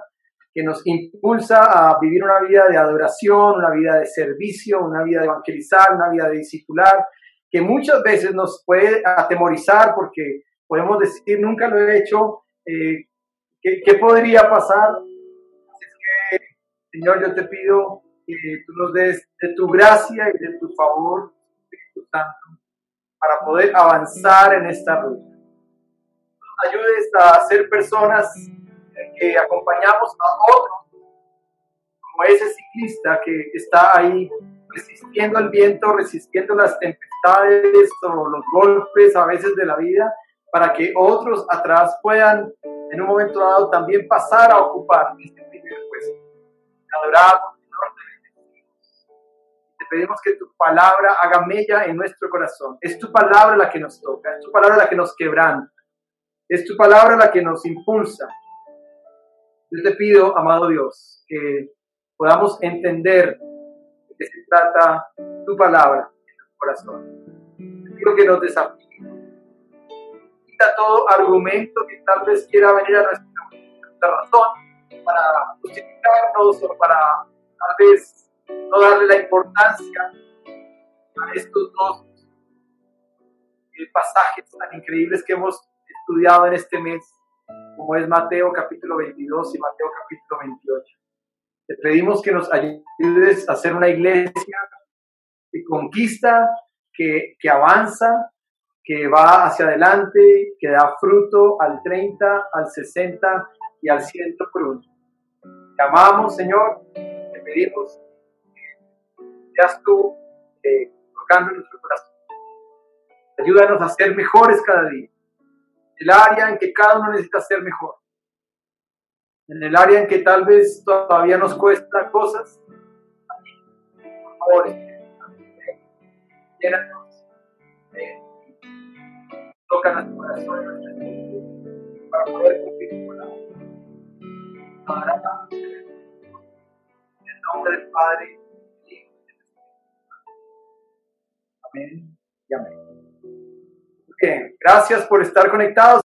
que nos impulsa a vivir una vida de adoración, una vida de servicio, una vida de evangelizar, una vida de discipular, que muchas veces nos puede atemorizar porque podemos decir, nunca lo he hecho, eh, ¿qué, podría pasar? es que, Señor, yo te pido que tú nos des de tu gracia y de tu favor, Espíritu Santo, para poder avanzar en esta ruta. Nos ayudes a ser personas que acompañamos a otros, como ese ciclista que está ahí resistiendo el viento, resistiendo las tempestades o los golpes a veces de la vida, para que otros atrás puedan en un momento dado también pasar a ocupar este primer puesto. Señor, te pedimos que tu palabra haga mella en nuestro corazón. Es tu palabra la que nos toca, es tu palabra la que nos quebranta, es tu palabra la que nos impulsa. Yo te pido, amado Dios, que podamos entender de qué se trata tu palabra en nuestro corazón. Te pido que nos desafíes todo argumento que tal vez quiera venir a nuestra, razón para justificarnos o para tal vez no darle la importancia a estos dos eh, pasajes tan increíbles que hemos estudiado en este mes, como es Mateo capítulo 22 y Mateo capítulo 28. Te pedimos que nos ayudes a hacer una iglesia que conquista, que, que avanza, que va hacia adelante, que da fruto al 30, al 60 y al 100 por uno. Te amamos, Señor, te pedimos que seas tú eh, tocando nuestro corazón. Ayúdanos a ser mejores cada día. El área en que cada uno necesita ser mejor. En el área en que tal vez todavía nos cuesta cosas. Toca nuestro corazón y nuestro espíritu para poder cumplir con la Ahora, en el nombre del Padre, del Hijo y del Espíritu. Amén y amén. Gracias por estar conectados.